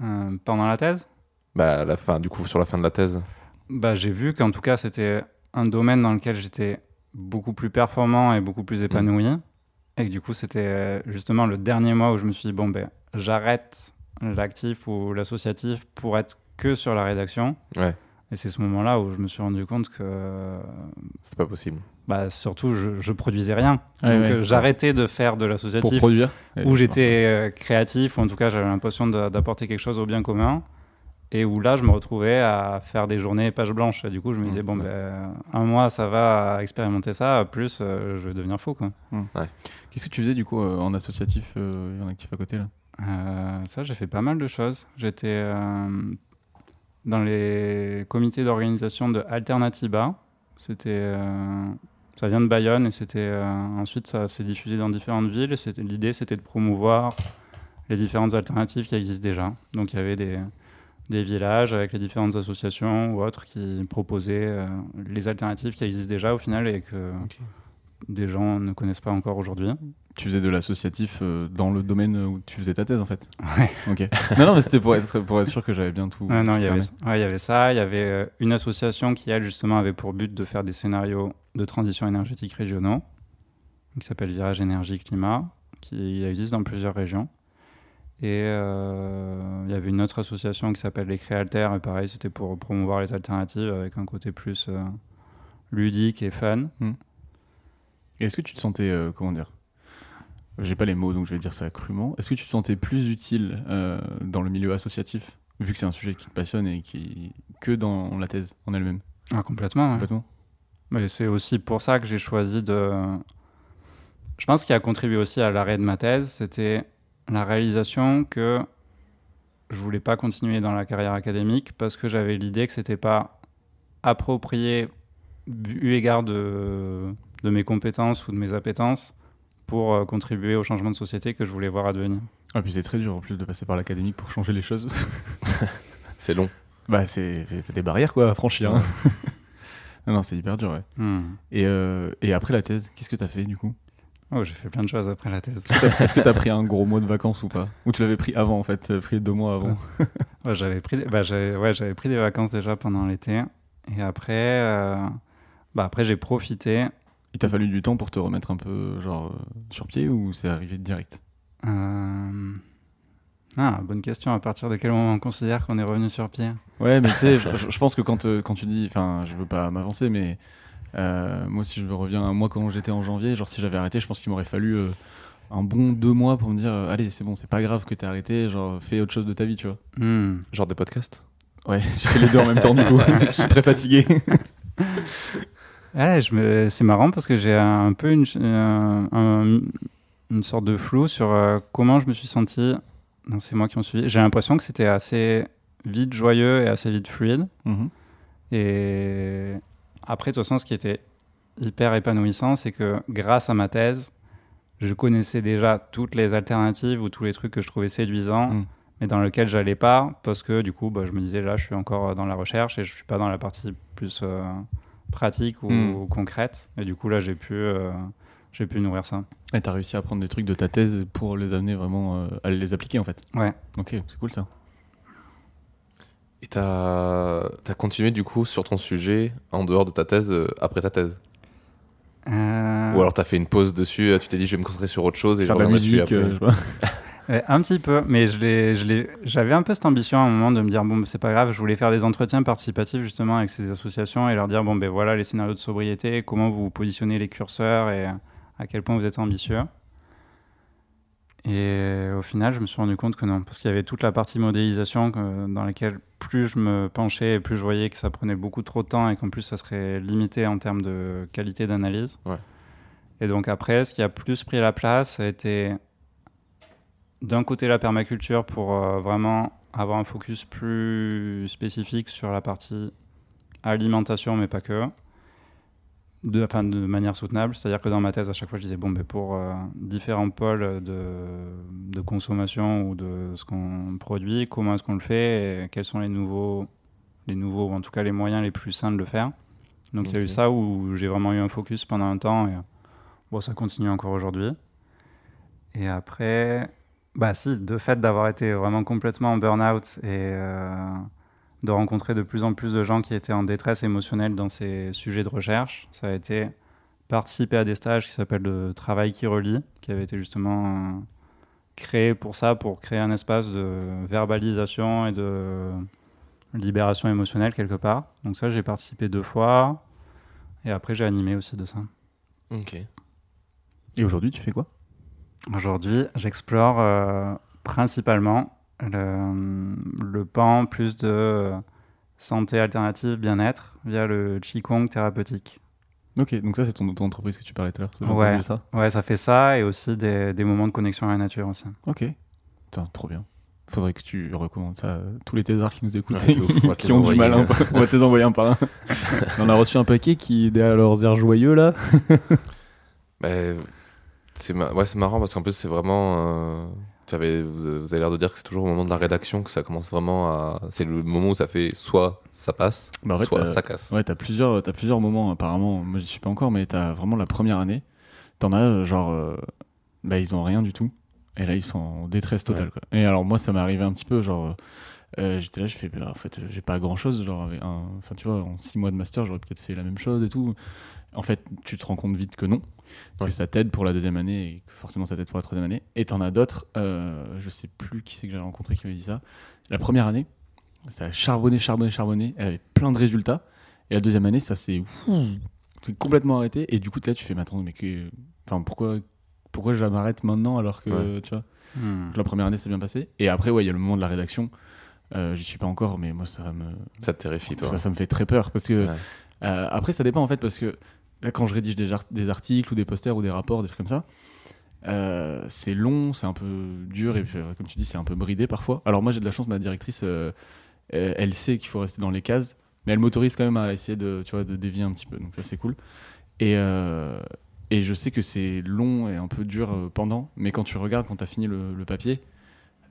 Euh, pendant la thèse, Bah la fin, du coup sur la fin de la thèse. bah, j'ai vu qu'en tout cas c'était un domaine dans lequel j'étais beaucoup plus performant et beaucoup plus épanoui. Et que du coup c'était euh, justement le dernier mois où je me suis dit, bon ben j'arrête l'actif ou l'associatif pour être que sur la rédaction. Ouais. Et c'est ce moment-là où je me suis rendu compte que C'est pas possible. bah, surtout je, je produisais rien. Ouais, Donc ouais. euh, j'arrêtais de faire de pour l'associatif produire. où j'étais euh, créatif, ou en tout cas j'avais l'impression d'apporter quelque chose au bien commun, et où là je me retrouvais à faire des journées page blanche. Et du coup je me disais, bon, Ouais. ben, un mois ça va expérimenter ça, plus euh, je vais devenir fou. Quoi. Qu'est-ce que tu faisais du coup euh, en associatif euh, et en actif à côté là? Euh, ça, j'ai fait pas mal de choses. J'étais euh, dans les comités d'organisation de Alternativa. C'était, euh, ça vient de Bayonne et c'était euh, ensuite ça s'est diffusé dans différentes villes. L'idée, c'était de promouvoir les différentes alternatives qui existent déjà. Donc il y avait des villages avec les différentes associations ou autres qui proposaient euh, les alternatives qui existent déjà au final et que. Des gens ne connaissent pas encore aujourd'hui. Tu faisais de l'associatif euh, dans le domaine où tu faisais ta thèse en fait Ouais. Ok. non, non, mais c'était pour être, pour être sûr que j'avais bien tout. Non, il y, avait, cerné. ouais, il y avait ça. Il y avait euh, une association qui, elle, justement, avait pour but de faire des scénarios de transition énergétique régionaux, qui s'appelle Virage Énergie Climat, qui existe dans plusieurs régions. Et euh, il y avait une autre association qui s'appelle les Créaltères, et pareil, c'était pour promouvoir les alternatives avec un côté plus ludique et fun. Et Est-ce que tu te sentais, euh, comment dire J'ai pas les mots, donc je vais dire ça crûment. Est-ce que tu te sentais plus utile euh, dans le milieu associatif, vu que c'est un sujet qui te passionne et qui que dans la thèse en elle-même? Ah, complètement. ouais. Complètement. Mais c'est aussi pour ça que j'ai choisi de. Je pense qu'il a contribué aussi à l'arrêt de ma thèse, c'était la réalisation que je voulais pas continuer dans la carrière académique parce que j'avais l'idée que c'était pas approprié eu égard de, de mes compétences ou de mes appétences pour euh, contribuer au changement de société que je voulais voir advenir. Ah, puis c'est très dur en plus de passer par l'académique pour changer les choses. C'est long. bah, c'est des barrières quoi à franchir. hein. non, non, c'est hyper dur, ouais. Hmm. Et, euh, et après la thèse, qu'est-ce que t'as fait du coup? Oh, j'ai fait plein de choses après la thèse. Est-ce que que t'as pris un gros mois de vacances ou pas? Ou tu l'avais pris avant en fait t'avais pris deux mois avant? Ouais, j'avais pris, des- bah, ouais, j'avais pris des vacances déjà pendant l'été. Et après, euh, bah, après j'ai profité. Il t'a fallu du temps pour te remettre un peu genre euh, sur pied ou c'est arrivé direct? Euh, Ah, bonne question. À partir de quel moment on considère qu'on est revenu sur pied? Ouais, mais tu sais, je, pense que quand, euh, quand tu dis, enfin, je veux pas m'avancer, mais euh, moi, si je reviens à moi quand j'étais en janvier, genre si j'avais arrêté, je pense qu'il m'aurait fallu euh, un bon deux mois pour me dire, euh, allez, c'est bon, c'est pas grave que t'aies arrêté, genre fais autre chose de ta vie, tu vois. Genre des podcasts? Ouais, j'ai fait les deux en même temps, du coup, je suis très fatigué. Ouais, je me... C'est marrant parce que j'ai un peu une, ch- euh, un- une sorte de flou sur euh, comment je me suis senti dans ces mois qui ont suivi. J'ai l'impression que c'était assez vite joyeux et assez vite fluide. Mhm. Et après, de toute façon, ce qui était hyper épanouissant, c'est que grâce à ma thèse, je connaissais déjà toutes les alternatives ou tous les trucs que je trouvais séduisants, Mm. mais dans lesquels j'allais pas, parce que du coup, bah, je me disais là, je suis encore dans la recherche et je suis pas dans la partie plus euh, pratique ou, Mm. ou concrète. Et du coup, là, j'ai pu euh, j'ai pu nourrir ça. Et t'as réussi à prendre des trucs de ta thèse pour les amener vraiment euh, à les appliquer en fait. Ouais. Ok, c'est cool ça. Et t'as as continué du coup sur ton sujet en dehors de ta thèse euh, après ta thèse? Euh, Ou alors t'as fait une pause dessus, tu t'es dit je vais me concentrer sur autre chose et je reviendrai dessus après. euh, je. Ouais, un petit peu, mais j'avais un peu cette ambition à un moment de me dire bon, bah, c'est pas grave, je voulais faire des entretiens participatifs justement avec ces associations et leur dire bon, ben voilà les scénarios de sobriété, comment vous positionnez les curseurs et à quel point vous êtes ambitieux. Et au final, je me suis rendu compte que non, parce qu'il y avait toute la partie modélisation que- dans laquelle plus je me penchais et plus je voyais que ça prenait beaucoup trop de temps et qu'en plus ça serait limité en termes de qualité d'analyse. Ouais. Et donc après, ce qui a plus pris la place, ça a été d'un côté la permaculture pour euh, vraiment avoir un focus plus spécifique sur la partie alimentation, mais pas que, de, enfin, de manière soutenable. C'est-à-dire que dans ma thèse, à chaque fois, je disais, bon, ben, pour euh, différents pôles de, de consommation ou de ce qu'on produit, comment est-ce qu'on le fait et quels sont les nouveaux, les nouveaux, ou en tout cas les moyens les plus sains de le faire. Donc il y a eu ça où j'ai vraiment eu un focus pendant un temps et bon, ça continue encore aujourd'hui. Et après, bah si, de fait d'avoir été vraiment complètement en burn-out et euh, de rencontrer de plus en plus de gens qui étaient en détresse émotionnelle dans ces sujets de recherche, ça a été participer à des stages qui s'appellent le travail qui relie, qui avait été justement euh, créé pour ça, pour créer un espace de verbalisation et de libération émotionnelle quelque part. Donc ça, j'ai participé deux fois et après j'ai animé aussi de ça. Ok. Et aujourd'hui, tu fais quoi? Aujourd'hui, j'explore euh, principalement le, le pan plus de euh, santé alternative, bien-être, via le Qigong thérapeutique. Ok, donc ça c'est ton auto-entreprise que tu parlais tout à l'heure. Ouais. ça. Ouais, ça fait ça et aussi des, des moments de connexion à la nature aussi. Ok. Putain, trop bien. Faudrait que tu recommandes ça à tous les thésards qui nous écoutent Ouais, ouf, qui ont du mal un peu. On va te les envoyer un par un. On a reçu un paquet qui, derrière leurs airs joyeux là. Mais c'est ma- ouais, c'est marrant parce qu'en plus c'est vraiment. euh, tu avais- vous, avez l'air de dire que c'est toujours au moment de la rédaction que ça commence vraiment à. C'est le moment où ça fait soit ça passe, Bah, soit ça casse. Ouais, t'as plusieurs, moments apparemment. Moi, j'y suis pas encore, mais t'as vraiment la première année. T'en as euh, genre, euh, bah ils ont rien du tout. Et là, ils sont en détresse totale. Ouais. Quoi. Et alors moi, ça m'est arrivé un petit peu, genre, euh, j'étais là, je fais, bah, en fait, j'ai pas grand chose. Genre, avec un, enfin, tu vois, en six mois de master, j'aurais peut-être fait la même chose et tout. En fait, tu te rends compte vite que non, Ouais. que ça t'aide pour la deuxième année et que forcément ça t'aide pour la troisième année. Et t'en as d'autres, euh, je sais plus qui c'est que j'ai rencontré qui m'a dit ça. La première année, ça a charbonné, charbonné, charbonné. Elle avait plein de résultats. Et la deuxième année, ça s'est c'est complètement arrêté. Et du coup, là, tu fais, mais attends, mais que, enfin, pourquoi, pourquoi je m'arrête maintenant alors que, Ouais. tu vois, Hmm. la première année s'est bien passée. Et après, ouais, il y a le moment de la rédaction. Euh, J'y suis pas encore, mais moi, ça me, Ça te terrifie, toi. ça, ça me fait très peur parce que Ouais. euh, après, ça dépend en fait parce que là, quand je rédige des, art- des articles ou des posters ou des rapports, des trucs comme ça, euh, c'est long, c'est un peu dur et puis, comme tu dis, c'est un peu bridé parfois. Alors moi, j'ai de la chance, ma directrice, euh, elle sait qu'il faut rester dans les cases, mais elle m'autorise quand même à essayer de, tu vois, de dévier un petit peu. Donc ça, c'est cool. Et, euh, et je sais que c'est long et un peu dur pendant, mais quand tu regardes, quand tu as fini le, le papier,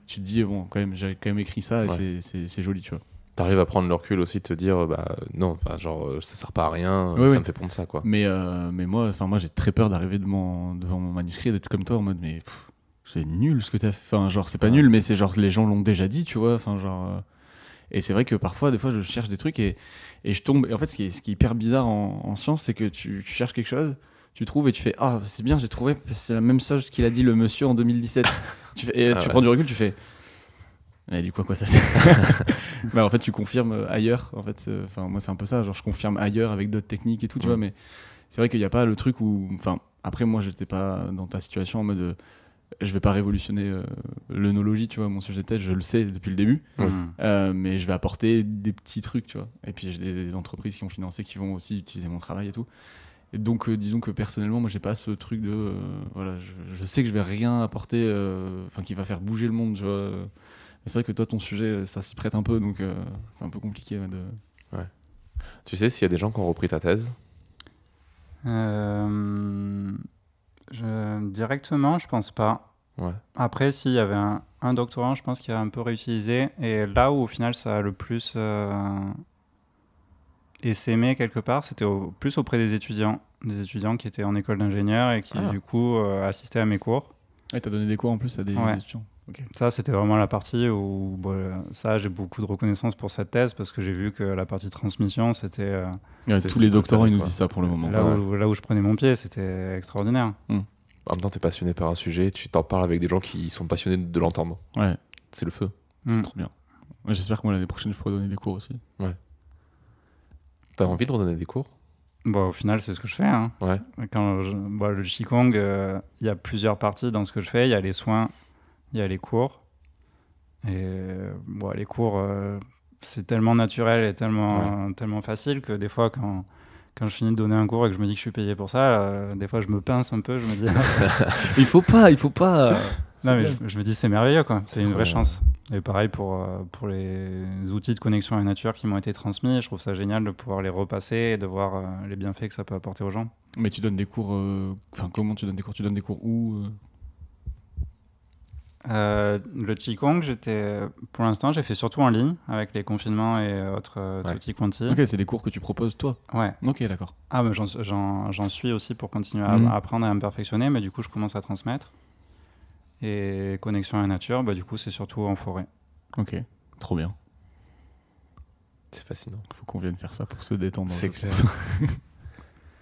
tu te dis, bon, quand même, j'ai quand même écrit ça et Ouais. c'est joli, tu vois. T'arrives à prendre le recul aussi, de te dire, bah non, enfin, genre, euh, ça sert pas à rien, ça me fait prendre ça, quoi. Mais, euh, mais moi, enfin moi j'ai très peur d'arriver devant, devant mon manuscrit et d'être comme toi en mode mais c'est nul ce que t'as fait. Enfin genre c'est pas nul mais c'est genre les gens l'ont déjà dit tu vois. Enfin genre euh, et c'est vrai que parfois des fois je cherche des trucs et, et je tombe. Et en fait ce qui est, ce qui est hyper bizarre en, en science c'est que tu, tu cherches quelque chose, tu trouves et tu fais ah c'est bien j'ai trouvé c'est la même chose qu'il a dit le monsieur en 2017. tu fais, et Ah tu ouais. prends du recul tu fais mais du coup à quoi ça sert bah, en fait tu confirmes euh, ailleurs en fait enfin moi c'est un peu ça genre je confirme ailleurs avec d'autres techniques et tout tu vois mais c'est vrai qu'il n'y a pas le truc où enfin après moi j'étais pas dans ta situation en mode euh, je vais pas révolutionner euh, l'œnologie tu vois mon sujet de thèse je le sais depuis le début euh, mais je vais apporter des petits trucs tu vois. Et puis j'ai des, des entreprises qui ont financé qui vont aussi utiliser mon travail et tout. Et donc euh, disons que personnellement moi j'ai pas ce truc de voilà je, je sais que je vais rien apporter enfin qui va faire bouger le monde tu vois c'est vrai que toi ton sujet ça s'y prête un peu donc euh, c'est un peu compliqué ouais, de Tu sais s'il y a des gens qui ont repris ta thèse? Euh, je- directement, je pense pas. Ouais. Après, s'il y avait un, un doctorant, je pense qu'il a un peu réutilisé. Et là où au final ça a le plus euh, essaimé quelque part, c'était au- plus auprès des étudiants. des étudiants qui étaient en école d'ingénieur et qui Ah. du coup euh, assistaient à mes cours. Et t'as donné des cours en plus à des Ouais. étudiants. Ça, c'était vraiment la partie où, bon, euh, ça, j'ai beaucoup de reconnaissance pour cette thèse parce que j'ai vu que la partie transmission, c'était euh, Ouais, tous les doctorants ils nous disent ça pour le moment. là, Ouais. où, là où je prenais mon pied, c'était extraordinaire. En même temps, t'es passionné par un sujet, tu t'en parles avec des gens qui sont passionnés de l'entendre. Ouais, C'est le feu. c'est Mm. trop bien. Ouais, J'espère que moi l'année prochaine je pourrai donner des cours aussi. T'as envie de redonner des cours? Bon, au final, c'est ce que je fais. hein. Ouais. Quand je- bon, le Qigong, euh, il y a plusieurs parties dans ce que je fais. Il y a les soins, il y a les cours. Et euh, bon, les cours, euh, c'est tellement naturel et tellement, tellement facile que des fois, quand, quand je finis de donner un cours et que je me dis que je suis payé pour ça, euh, des fois, je me pince un peu. Je me dis, Il faut pas, il faut pas. non, mais je, je me dis, c'est merveilleux, quoi. C'est une vraie bien. chance. Et pareil pour, euh, pour les outils de connexion à la nature qui m'ont été transmis. Je trouve ça génial de pouvoir les repasser et de voir euh, les bienfaits que ça peut apporter aux gens. Mais tu donnes des cours. euh, Enfin, comment tu donnes des cours? Tu donnes des cours où euh le Qigong, j'étais, pour l'instant, j'ai fait surtout en ligne avec les confinements et autres euh, Ouais. quanti. Ok, c'est des cours que tu proposes toi. Ouais. Ok, d'accord. Ah, mais j'en, j'en- j'en suis aussi pour continuer à, Mhm. à apprendre et à me perfectionner, mais du coup, je commence à transmettre. Et connexion à la nature, bah, du coup, c'est surtout en forêt. Ok, trop bien. C'est fascinant. Il faut qu'on vienne faire ça pour se détendre. C'est clair. pense.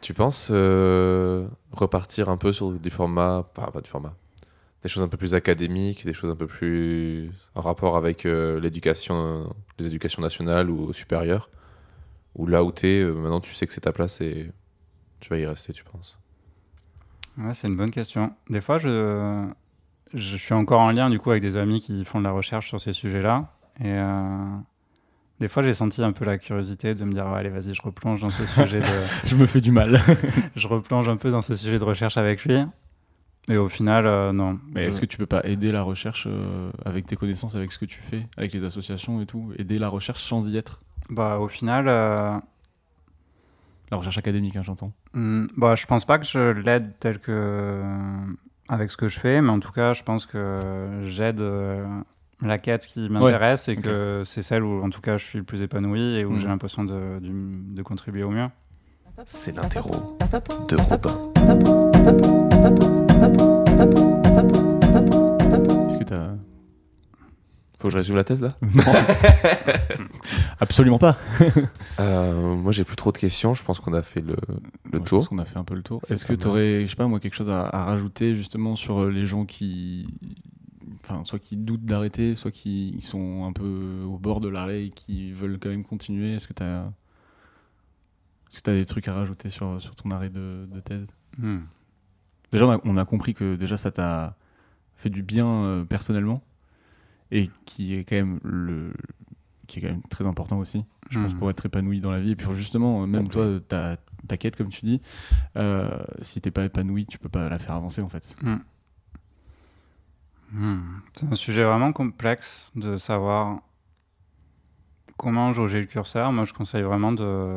Tu penses euh, repartir un peu sur du format, pas, pas du format, des choses un peu plus académiques, des choses un peu plus en rapport avec euh, l'éducation, les éducations nationales ou supérieures, ou là où t'es, euh, maintenant tu sais que c'est ta place et tu vas y rester, tu penses Ouais, c'est une bonne question. Des fois, je, je suis encore en lien du coup avec des amis qui font de la recherche sur ces sujets-là. Et euh, des fois, j'ai senti un peu la curiosité de me dire, allez, vas-y, je replonge dans ce sujet de, je me fais du mal. je replonge un peu dans ce sujet de recherche avec lui. Et au final, euh, non. Mais est-ce que tu peux pas aider la recherche euh, avec tes connaissances, avec ce que tu fais, avec les associations et tout Aider la recherche sans y être? Bah, au final, euh, La recherche académique, hein, j'entends. hmm, bah, je pense pas que je l'aide tel que avec ce que je fais, mais en tout cas, je pense que j'aide euh, la quête qui m'intéresse et que c'est celle où, en tout cas, je suis le plus épanoui et où Mhm. j'ai l'impression de contribuer au mieux. C'est l'interro de Robin. Est-ce que t'as. Faut que je résume la thèse là Absolument pas. Euh, Moi j'ai plus trop de questions, je pense qu'on a fait le, le Moi, je tour. pense qu'on a fait un peu le tour. Est-ce que pas tu aurais, je sais pas moi, quelque chose à, à rajouter justement sur euh, les gens qui, enfin, soit qui doutent d'arrêter, soit qui ils sont un peu au bord de l'arrêt et qui veulent quand même continuer? Est-ce que tu as, est-ce que tu as des trucs à rajouter sur, sur ton arrêt de, de thèse? Hmm. Déjà, on a, on a compris que déjà ça t'a fait du bien euh, personnellement et qui est quand même le qui est quand même très important aussi je pense Mhm. pour être épanoui dans la vie et puis justement euh, même toi ta, ta quête comme tu dis euh, si t'es pas épanoui tu peux pas la faire avancer en fait Hmm. Hmm. C'est un sujet vraiment complexe de savoir comment jauger le curseur. Moi, je conseille vraiment de,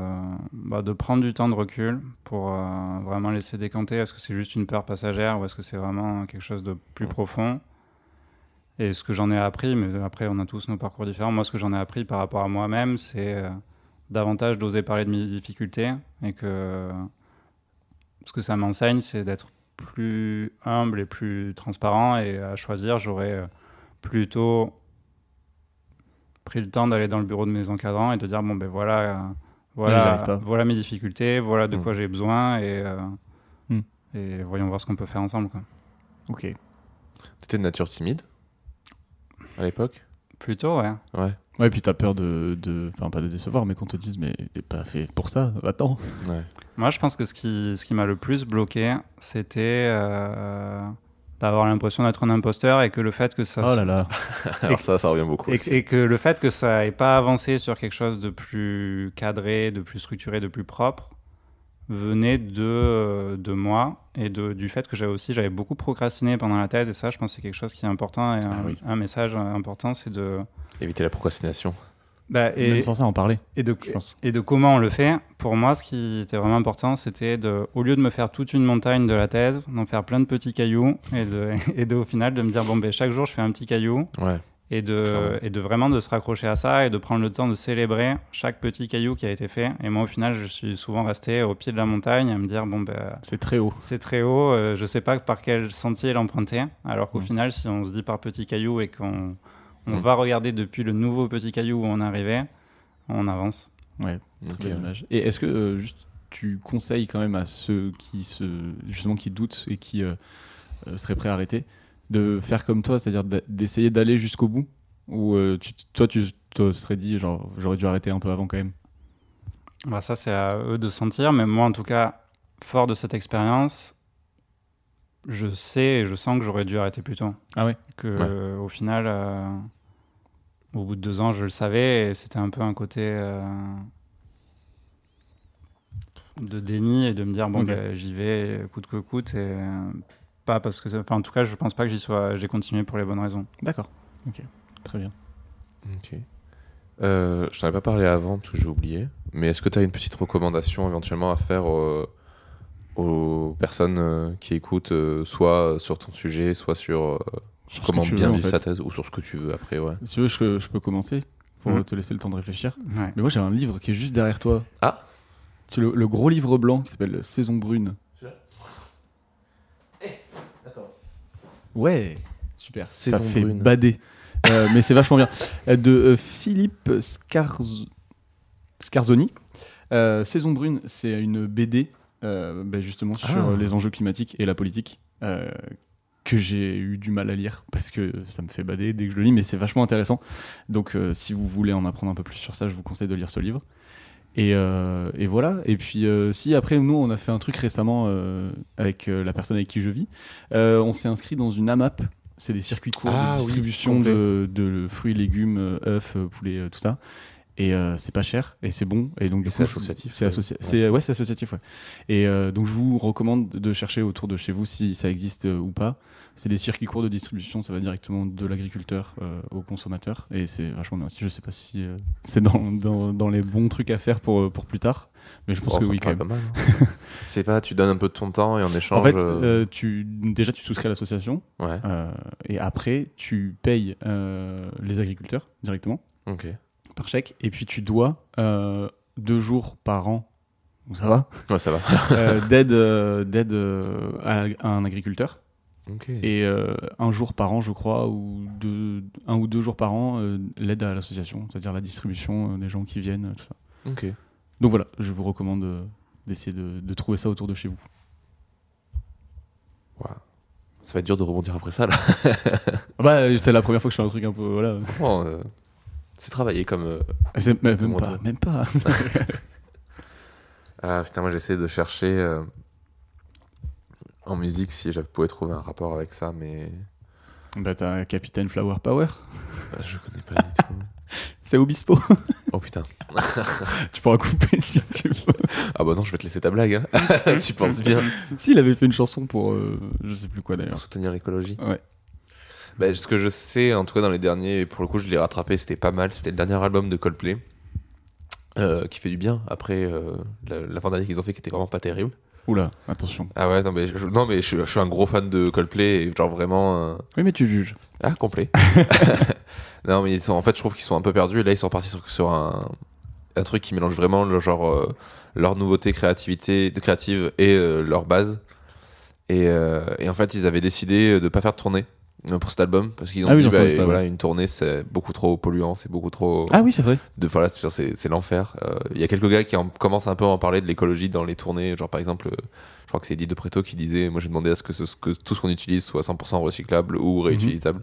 bah, de prendre du temps de recul pour euh, vraiment laisser décanter est-ce que c'est juste une peur passagère ou est-ce que c'est vraiment quelque chose de plus profond? Et ce que j'en ai appris, mais après, on a tous nos parcours différents. Moi, ce que j'en ai appris par rapport à moi-même, c'est euh, davantage d'oser parler de mes difficultés et que ce que ça m'enseigne, c'est d'être plus humble et plus transparent. Et à choisir, j'aurais euh, plutôt pris le temps d'aller dans le bureau de mes encadrants et de dire bon ben voilà, euh, voilà, voilà mes difficultés, voilà de Mm. quoi j'ai besoin et euh, Mm. et voyons voir ce qu'on peut faire ensemble. Quoi. ok T'étais de nature timide à l'époque? Plutôt ouais. Ouais. ouais et puis t'as peur de de- enfin pas de décevoir mais qu'on te dise mais t'es pas fait pour ça attends ouais. Moi, je pense que ce qui, ce qui m'a le plus bloqué, c'était euh, d'avoir l'impression d'être un imposteur et que le fait que ça oh là là Alors ça, ça revient beaucoup. et, aussi. et que le fait que ça n'ait pas avancé sur quelque chose de plus cadré, de plus structuré, de plus propre, venait de, euh, de moi et de, du fait que j'avais aussi j'avais beaucoup procrastiné pendant la thèse et ça je pense que c'est quelque chose qui est important et un, Ah oui. un message important c'est de Éviter la procrastination. Bah, et, même sans ça en parler et de, je pense et de comment on le fait. Pour moi, ce qui était vraiment important, c'était de, au lieu de me faire toute une montagne de la thèse, d'en faire plein de petits cailloux et de, et de, au final de me dire bon ben chaque jour je fais un petit caillou Ouais. et de, et de vraiment de se raccrocher à ça et de prendre le temps de célébrer chaque petit caillou qui a été fait. Et moi, au final, je suis souvent resté au pied de la montagne à me dire bon, ben, C'est très haut. c'est très haut, euh, je sais pas par quel sentier l'emprunter. Alors qu'au Mm. final, si on se dit par petit caillou et qu'on on Mm. va regarder depuis le nouveau petit caillou où on arrivait, on avance. Ouais, image. Et est-ce que euh, juste tu conseilles quand même à ceux qui se justement qui doutent et qui euh, euh, seraient prêts à arrêter de faire comme toi, c'est-à-dire d'essayer d'aller jusqu'au bout? Ou euh, tu- toi tu te serais dit genre j'aurais dû arrêter un peu avant quand même? Bah, ça, c'est à eux de sentir. Mais moi, en tout cas, fort de cette expérience, je sais et je sens que j'aurais dû arrêter plus tôt. Ah ouais? Que, Ouais. au final, euh, au bout de deux ans, je le savais et c'était un peu un côté euh, de déni et de me dire bon, ben, j'y vais coûte que coûte et euh, pas parce que, ça- enfin, en tout cas, je pense pas que j'y sois, j'ai continué pour les bonnes raisons. D'accord. Ok. Très bien. Ok. Euh, je t'en ai pas parlé avant parce que j'ai oublié. Mais est-ce que tu as une petite recommandation éventuellement à faire aux personnes qui écoutent, soit sur ton sujet, soit sur euh, Sur ce comment que tu bien veux, en vivre fait. sa thèse, ou sur ce que tu veux après, ouais. Si tu veux, je, je peux commencer pour Mhm. te laisser le temps de réfléchir. Ouais. Mais moi j'ai un livre qui est juste derrière toi. Ah. Tu le, le gros livre blanc qui s'appelle Saison brune. Ouais, super. Saison ça fait brune. bader. Euh, mais c'est vachement bien. Euh, De euh, Philippe Scarz- Scarzoni. Euh, Saison brune, c'est une BD euh, bah, justement sur Ah. les enjeux climatiques et la politique. Que j'ai eu du mal à lire parce que ça me fait bader dès que je le lis, mais c'est vachement intéressant. Donc, euh, si vous voulez en apprendre un peu plus sur ça, je vous conseille de lire ce livre. Et, euh, et voilà. Et puis, euh, si après, nous, on a fait un truc récemment avec la personne avec qui je vis. On s'est inscrit dans une AMAP. C'est des circuits courts Ah de oui, distribution de, de fruits, légumes, œufs, poulets, tout ça. Et euh, c'est pas cher et c'est bon. Et donc, c'est associatif, C'est ouais. associa- Ouais, c'est- c'est- c'est associatif. Ouais. Et euh, donc, je vous recommande de chercher autour de chez vous si ça existe euh, ou pas. C'est des circuits courts de distribution, ça va directement de l'agriculteur au consommateur. Et c'est vachement bien aussi. Je sais pas si c'est dans, dans, dans les bons trucs à faire pour, pour plus tard, mais je pense Oh, que oui quand même. pas mal. hein. c'est pas, tu donnes un peu de ton temps et en échange. En fait, tu, déjà, tu souscris à l'association ouais, et après, tu payes les agriculteurs directement ok. Par chèque. Et puis, tu dois euh, deux jours par an, donc ça va, Ouais, ça va. euh, d'aide euh, d'aide, euh, à, à un agriculteur. ok. Et euh, un jour par an, je crois, ou deux, un ou deux jours par an, euh, l'aide à l'association, c'est-à-dire la distribution euh, des gens qui viennent, tout ça. Ok. Donc voilà, je vous recommande euh, d'essayer de, de trouver ça autour de chez vous. Waouh. Ça va être dur de rebondir après ça, là. Ah Bah, c'est la première fois que je fais un truc un peu, voilà. Bon, euh, c'est travaillé comme. euh, C'est même, pas, dire même pas. Ah putain, moi j'essaie de chercher euh, en musique si je pouvais trouver un rapport avec ça, mais bah, t'as Capitaine Flower Power, euh, je connais pas du tout. c'est Obispo. Oh putain. tu pourras couper si tu veux. Ah bah non, je vais te laisser ta blague. Hein. tu penses bien. Si, il avait fait une chanson pour, euh, je sais plus quoi Pour d'ailleurs. soutenir l'écologie. Ouais. Bah, ce que je sais, en tout cas dans les derniers, pour le coup je l'ai rattrapé, c'était pas mal. C'était le dernier album de Coldplay. euh, qui fait du bien après euh, la- l'avant-dernier qu'ils ont fait qui était vraiment pas terrible. Oula, attention. Ah ouais, non mais je, non, mais je, je suis un gros fan de Coldplay et genre vraiment. euh, Oui, mais tu juges. Ah, complet. non, mais ils sont, en fait, je trouve qu'ils sont un peu perdus. Et là, ils sont partis sur, sur un, un truc qui mélange vraiment le genre, leur nouveauté, créativité, créative et euh, leur base. Et, euh, et en fait, ils avaient décidé de pas faire de tournée pour cet album parce qu'ils ont Ah dit bah, ça, voilà, une tournée c'est beaucoup trop polluant, c'est beaucoup trop. Ah oui, c'est vrai. De, voilà, c'est l'enfer. Euh, Il y a quelques gars qui en, commencent un peu à en parler de l'écologie dans les tournées. Genre, par exemple, euh, je crois que c'est Eddie de Preto qui disait Moi, j'ai demandé à ce que, ce- que tout ce qu'on utilise soit 100% recyclable ou réutilisable.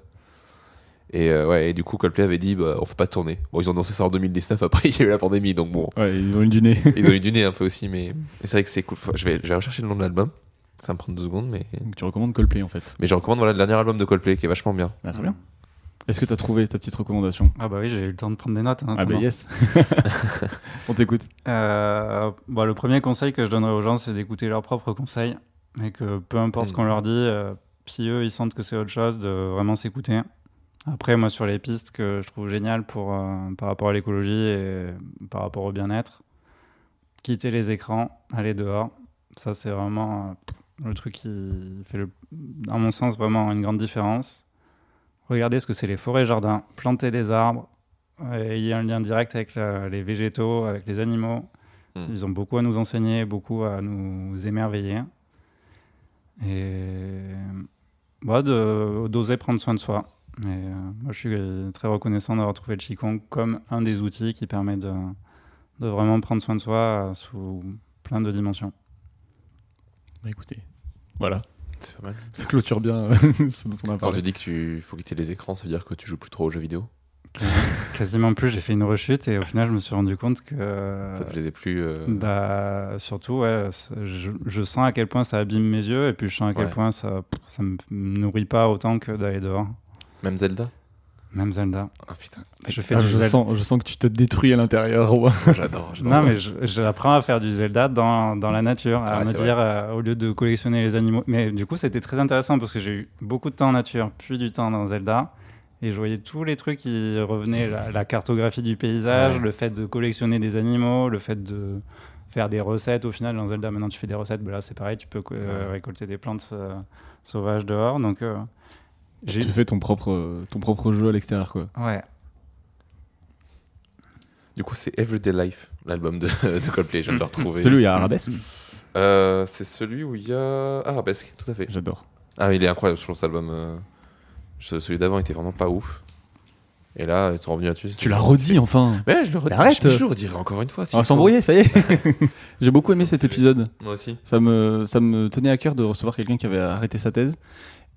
Et, euh, ouais, et du coup, Coldplay avait dit bah, On fait pas de tournée. Bon, ils ont annoncé ça en 2019, après, il y a eu la pandémie, donc bon, Ouais, ils ont eu du nez. ils ont eu du nez un peu aussi, mais, mais c'est vrai que c'est cool. Je vais, je vais rechercher le nom de l'album. Ça va me prendre deux secondes, mais, Donc tu recommandes Coldplay en fait. mais je recommande voilà, le dernier album de Coldplay qui est vachement bien. Ah, très bien. Est-ce que tu as trouvé ta petite recommandation? Ah bah oui, j'ai eu le temps de prendre des notes. hein, Ah bah yes. On t'écoute. Euh, bah, le premier conseil que je donnerais aux gens, c'est d'écouter leurs propres conseils. Et que peu importe ce Mm. qu'on leur dit, euh, si eux ils sentent que c'est autre chose, de vraiment s'écouter. Après, moi, sur les pistes que je trouve géniales pour, euh, par rapport à l'écologie et par rapport au bien-être, quitter les écrans, aller dehors. Ça, c'est vraiment euh, le truc qui fait, le, à mon sens, vraiment une grande différence. regardez ce que c'est les forêts-jardins, planter des arbres. Et il y a un lien direct avec la- les végétaux, avec les animaux. Mm. Ils ont beaucoup à nous enseigner, beaucoup à nous émerveiller. Et bah, de- d'oser prendre soin de soi. Et euh, moi, je suis très reconnaissant d'avoir trouvé le Qigong comme un des outils qui permet de, de vraiment prendre soin de soi sous plein de dimensions. Bah écoutez, voilà, C'est pas mal. ça clôture bien euh, ce dont on a Quand parlé. tu dis que tu faut quitter les écrans, ça veut dire que tu joues plus trop aux jeux vidéo Quasiment plus, j'ai fait une rechute et au final, je me suis rendu compte que. Ça te plaisait plus euh, Bah, surtout, ouais, je, je sens à quel point ça abîme mes yeux et puis je sens à quel Ouais. point ça, ça me nourrit pas autant que d'aller dehors. Même Zelda? Même Zelda. Ah putain, Je fais Ah, du je, Zelda. sens, je sens que tu te détruis à l'intérieur. J'adore. Non, mais je- j'apprends à faire du Zelda dans, dans la nature, à Ouais, me dire, euh, au lieu de collectionner les animaux. Mais du coup, c'était très intéressant parce que j'ai eu beaucoup de temps en nature, puis du temps dans Zelda. Et je voyais tous les trucs qui revenaient, la, la cartographie du paysage, Ouais. le fait de collectionner des animaux, le fait de faire des recettes. Au final, dans Zelda, maintenant tu fais des recettes, ben là c'est pareil, tu peux euh, Ouais. récolter des plantes euh, sauvages dehors. Donc, euh, Tu fais ton propre, ton propre jeu à l'extérieur, quoi. Ouais. Du coup, c'est Everyday Life, l'album de, de Coldplay. Je viens de le retrouver. Celui où il y a Arabesque, Euh, c'est celui où il y a Arabesque, tout à fait. j'adore. Ah, il est incroyable, je trouve, cet album. euh, ce- Celui d'avant était vraiment pas ouf. Et là, ils sont revenus là-dessus. Tu l'as redit enfin. Mais je le redis. Arrête. Je, je le redirai encore une fois. On va s'embrouiller, ça y est. J'ai beaucoup aimé cet épisode. Moi aussi. Ça me, ça me tenait à cœur de recevoir quelqu'un qui avait arrêté sa thèse.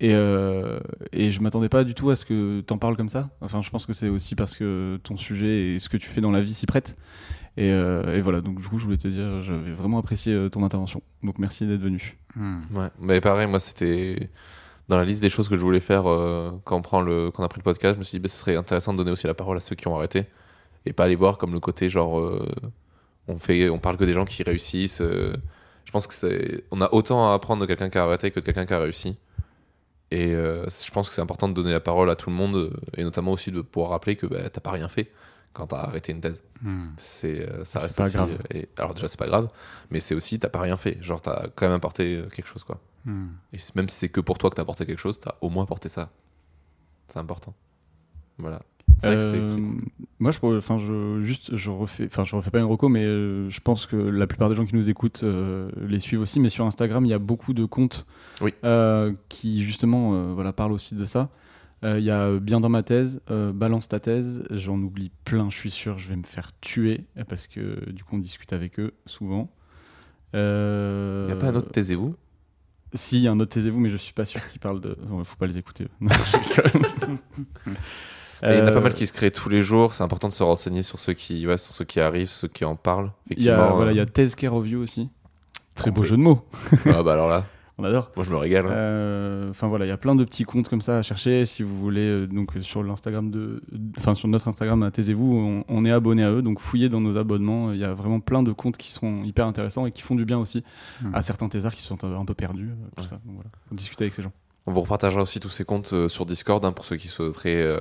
Et, euh, et je m'attendais pas du tout à ce que t'en parles comme ça. Enfin, je pense que c'est aussi parce que ton sujet et ce que tu fais dans la vie s'y prête. Et, euh, et voilà, donc du coup, je voulais te dire, j'avais vraiment apprécié euh, ton intervention. Donc merci d'être venu. Hmm. Ouais, mais pareil, moi c'était dans la liste des choses que je voulais faire euh, quand, on prend le, quand on a pris le podcast. Je me suis dit, bah, ce serait intéressant de donner aussi la parole à ceux qui ont arrêté et pas aller voir comme le côté genre euh, on fait, on parle que des gens qui réussissent. euh. je pense que c'est, on a autant à apprendre de quelqu'un qui a arrêté que de quelqu'un qui a réussi. Et euh, je pense que c'est important de donner la parole à tout le monde euh, et notamment aussi de pouvoir rappeler que bah, t'as pas rien fait quand t'as arrêté une thèse. Hmm. C'est, euh, ça reste pas aussi, grave. et, alors déjà c'est pas grave, mais c'est aussi t'as pas rien fait. Genre t'as quand même apporté quelque chose quoi. Hmm. Et même si c'est que pour toi que t'as apporté quelque chose, t'as au moins apporté ça. C'est important. Voilà. C'est vrai que c'était Euh, très cool. Moi, je, enfin, je, juste, je refais, enfin, je refais pas une reco, mais euh, je pense que la plupart des gens qui nous écoutent euh, les suivent aussi. Mais sur Instagram, il y a beaucoup de comptes Oui. euh, qui justement, voilà, parlent aussi de ça. Il y a bien dans ma thèse, balance ta thèse. J'en oublie plein, je suis sûr. Je vais me faire tuer parce que du coup, on discute avec eux souvent. Euh, Y a pas un autre taisez-vous? Si, il y a un autre taisez-vous, mais je suis pas sûr qu'ils parlent de. Il faut pas les écouter. Non, Il y en a pas Euh, mal qui se créent tous les jours. C'est important de se renseigner sur ceux qui, ouais, sur ceux qui arrivent, ceux qui en parlent. Il y a, voilà, il y euh, a Thèse Care of You aussi. Très beau jeu de mots. ah bah alors là, On adore. moi je me régale. hein. Euh, Enfin voilà, il y a plein de petits comptes comme ça à chercher. Si vous voulez, euh, donc euh, sur l'Instagram de, enfin sur notre Instagram, taisez-vous, on, on est abonné à eux. Donc fouillez dans nos abonnements. Il y a vraiment plein de comptes qui sont hyper intéressants et qui font du bien aussi Mhm. à certains thésards qui sont un, peu perdus. euh, tout Ouais. ça. Donc voilà, on discute avec ces gens. On vous repartagera aussi tous ces comptes euh, sur Discord hein, pour ceux qui souhaiteraient euh,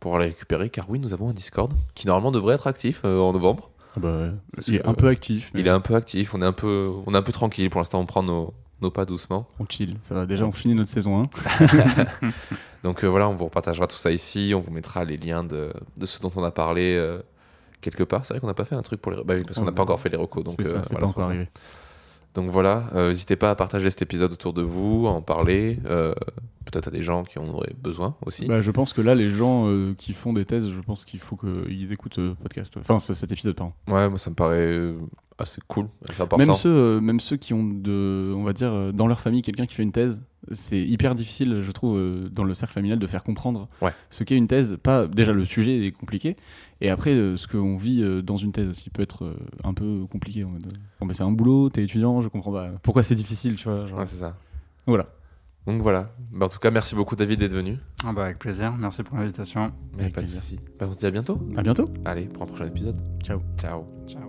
pouvoir les récupérer. Car oui, nous avons un Discord qui normalement devrait être actif euh, en novembre. Parce il est que, un peu actif. Mais Il est un peu actif. On est un peu, on est un peu tranquille pour l'instant. On prend nos, nos pas doucement. on chill. Ça va déjà. On finit notre saison 1. Donc euh, voilà, on vous repartagera tout ça ici. On vous mettra les liens de, de ce dont on a parlé euh, quelque part. C'est vrai qu'on n'a pas fait un truc pour les. Bah oui, parce qu'on n'a Ouais. pas encore fait les recos. Donc C'est ça, euh, voilà, pas pour encore ça. Donc voilà, euh, n'hésitez pas à partager cet épisode autour de vous, à en parler. euh, Peut-être à des gens qui en auraient besoin aussi. Bah, je pense que là, les gens euh, qui font des thèses, je pense qu'il faut qu'ils écoutent euh, podcast. Enfin, cet épisode, pardon. Ouais, moi ça me paraît euh, assez cool. C'est important. Même ceux, euh, même ceux qui ont, de, on va dire, euh, dans leur famille, quelqu'un qui fait une thèse, c'est hyper difficile, je trouve, euh, dans le cercle familial, de faire comprendre Ouais. ce qu'est une thèse. Pas déjà le sujet est compliqué, et après euh, ce qu'on vit euh, dans une thèse aussi peut être euh, un peu compliqué. bon, bah, c'est un boulot, t'es étudiant, je comprends pas. Pourquoi c'est difficile, tu vois genre. Ouais, c'est ça. Voilà. Donc voilà. Bah, en tout cas, merci beaucoup David d'être venu. Ah bah, avec plaisir. Merci pour l'invitation. Mais Avec pas de plaisir. soucis. Bah, on se dit à bientôt. À bientôt. Allez, pour un prochain épisode. Ciao. Ciao. Ciao.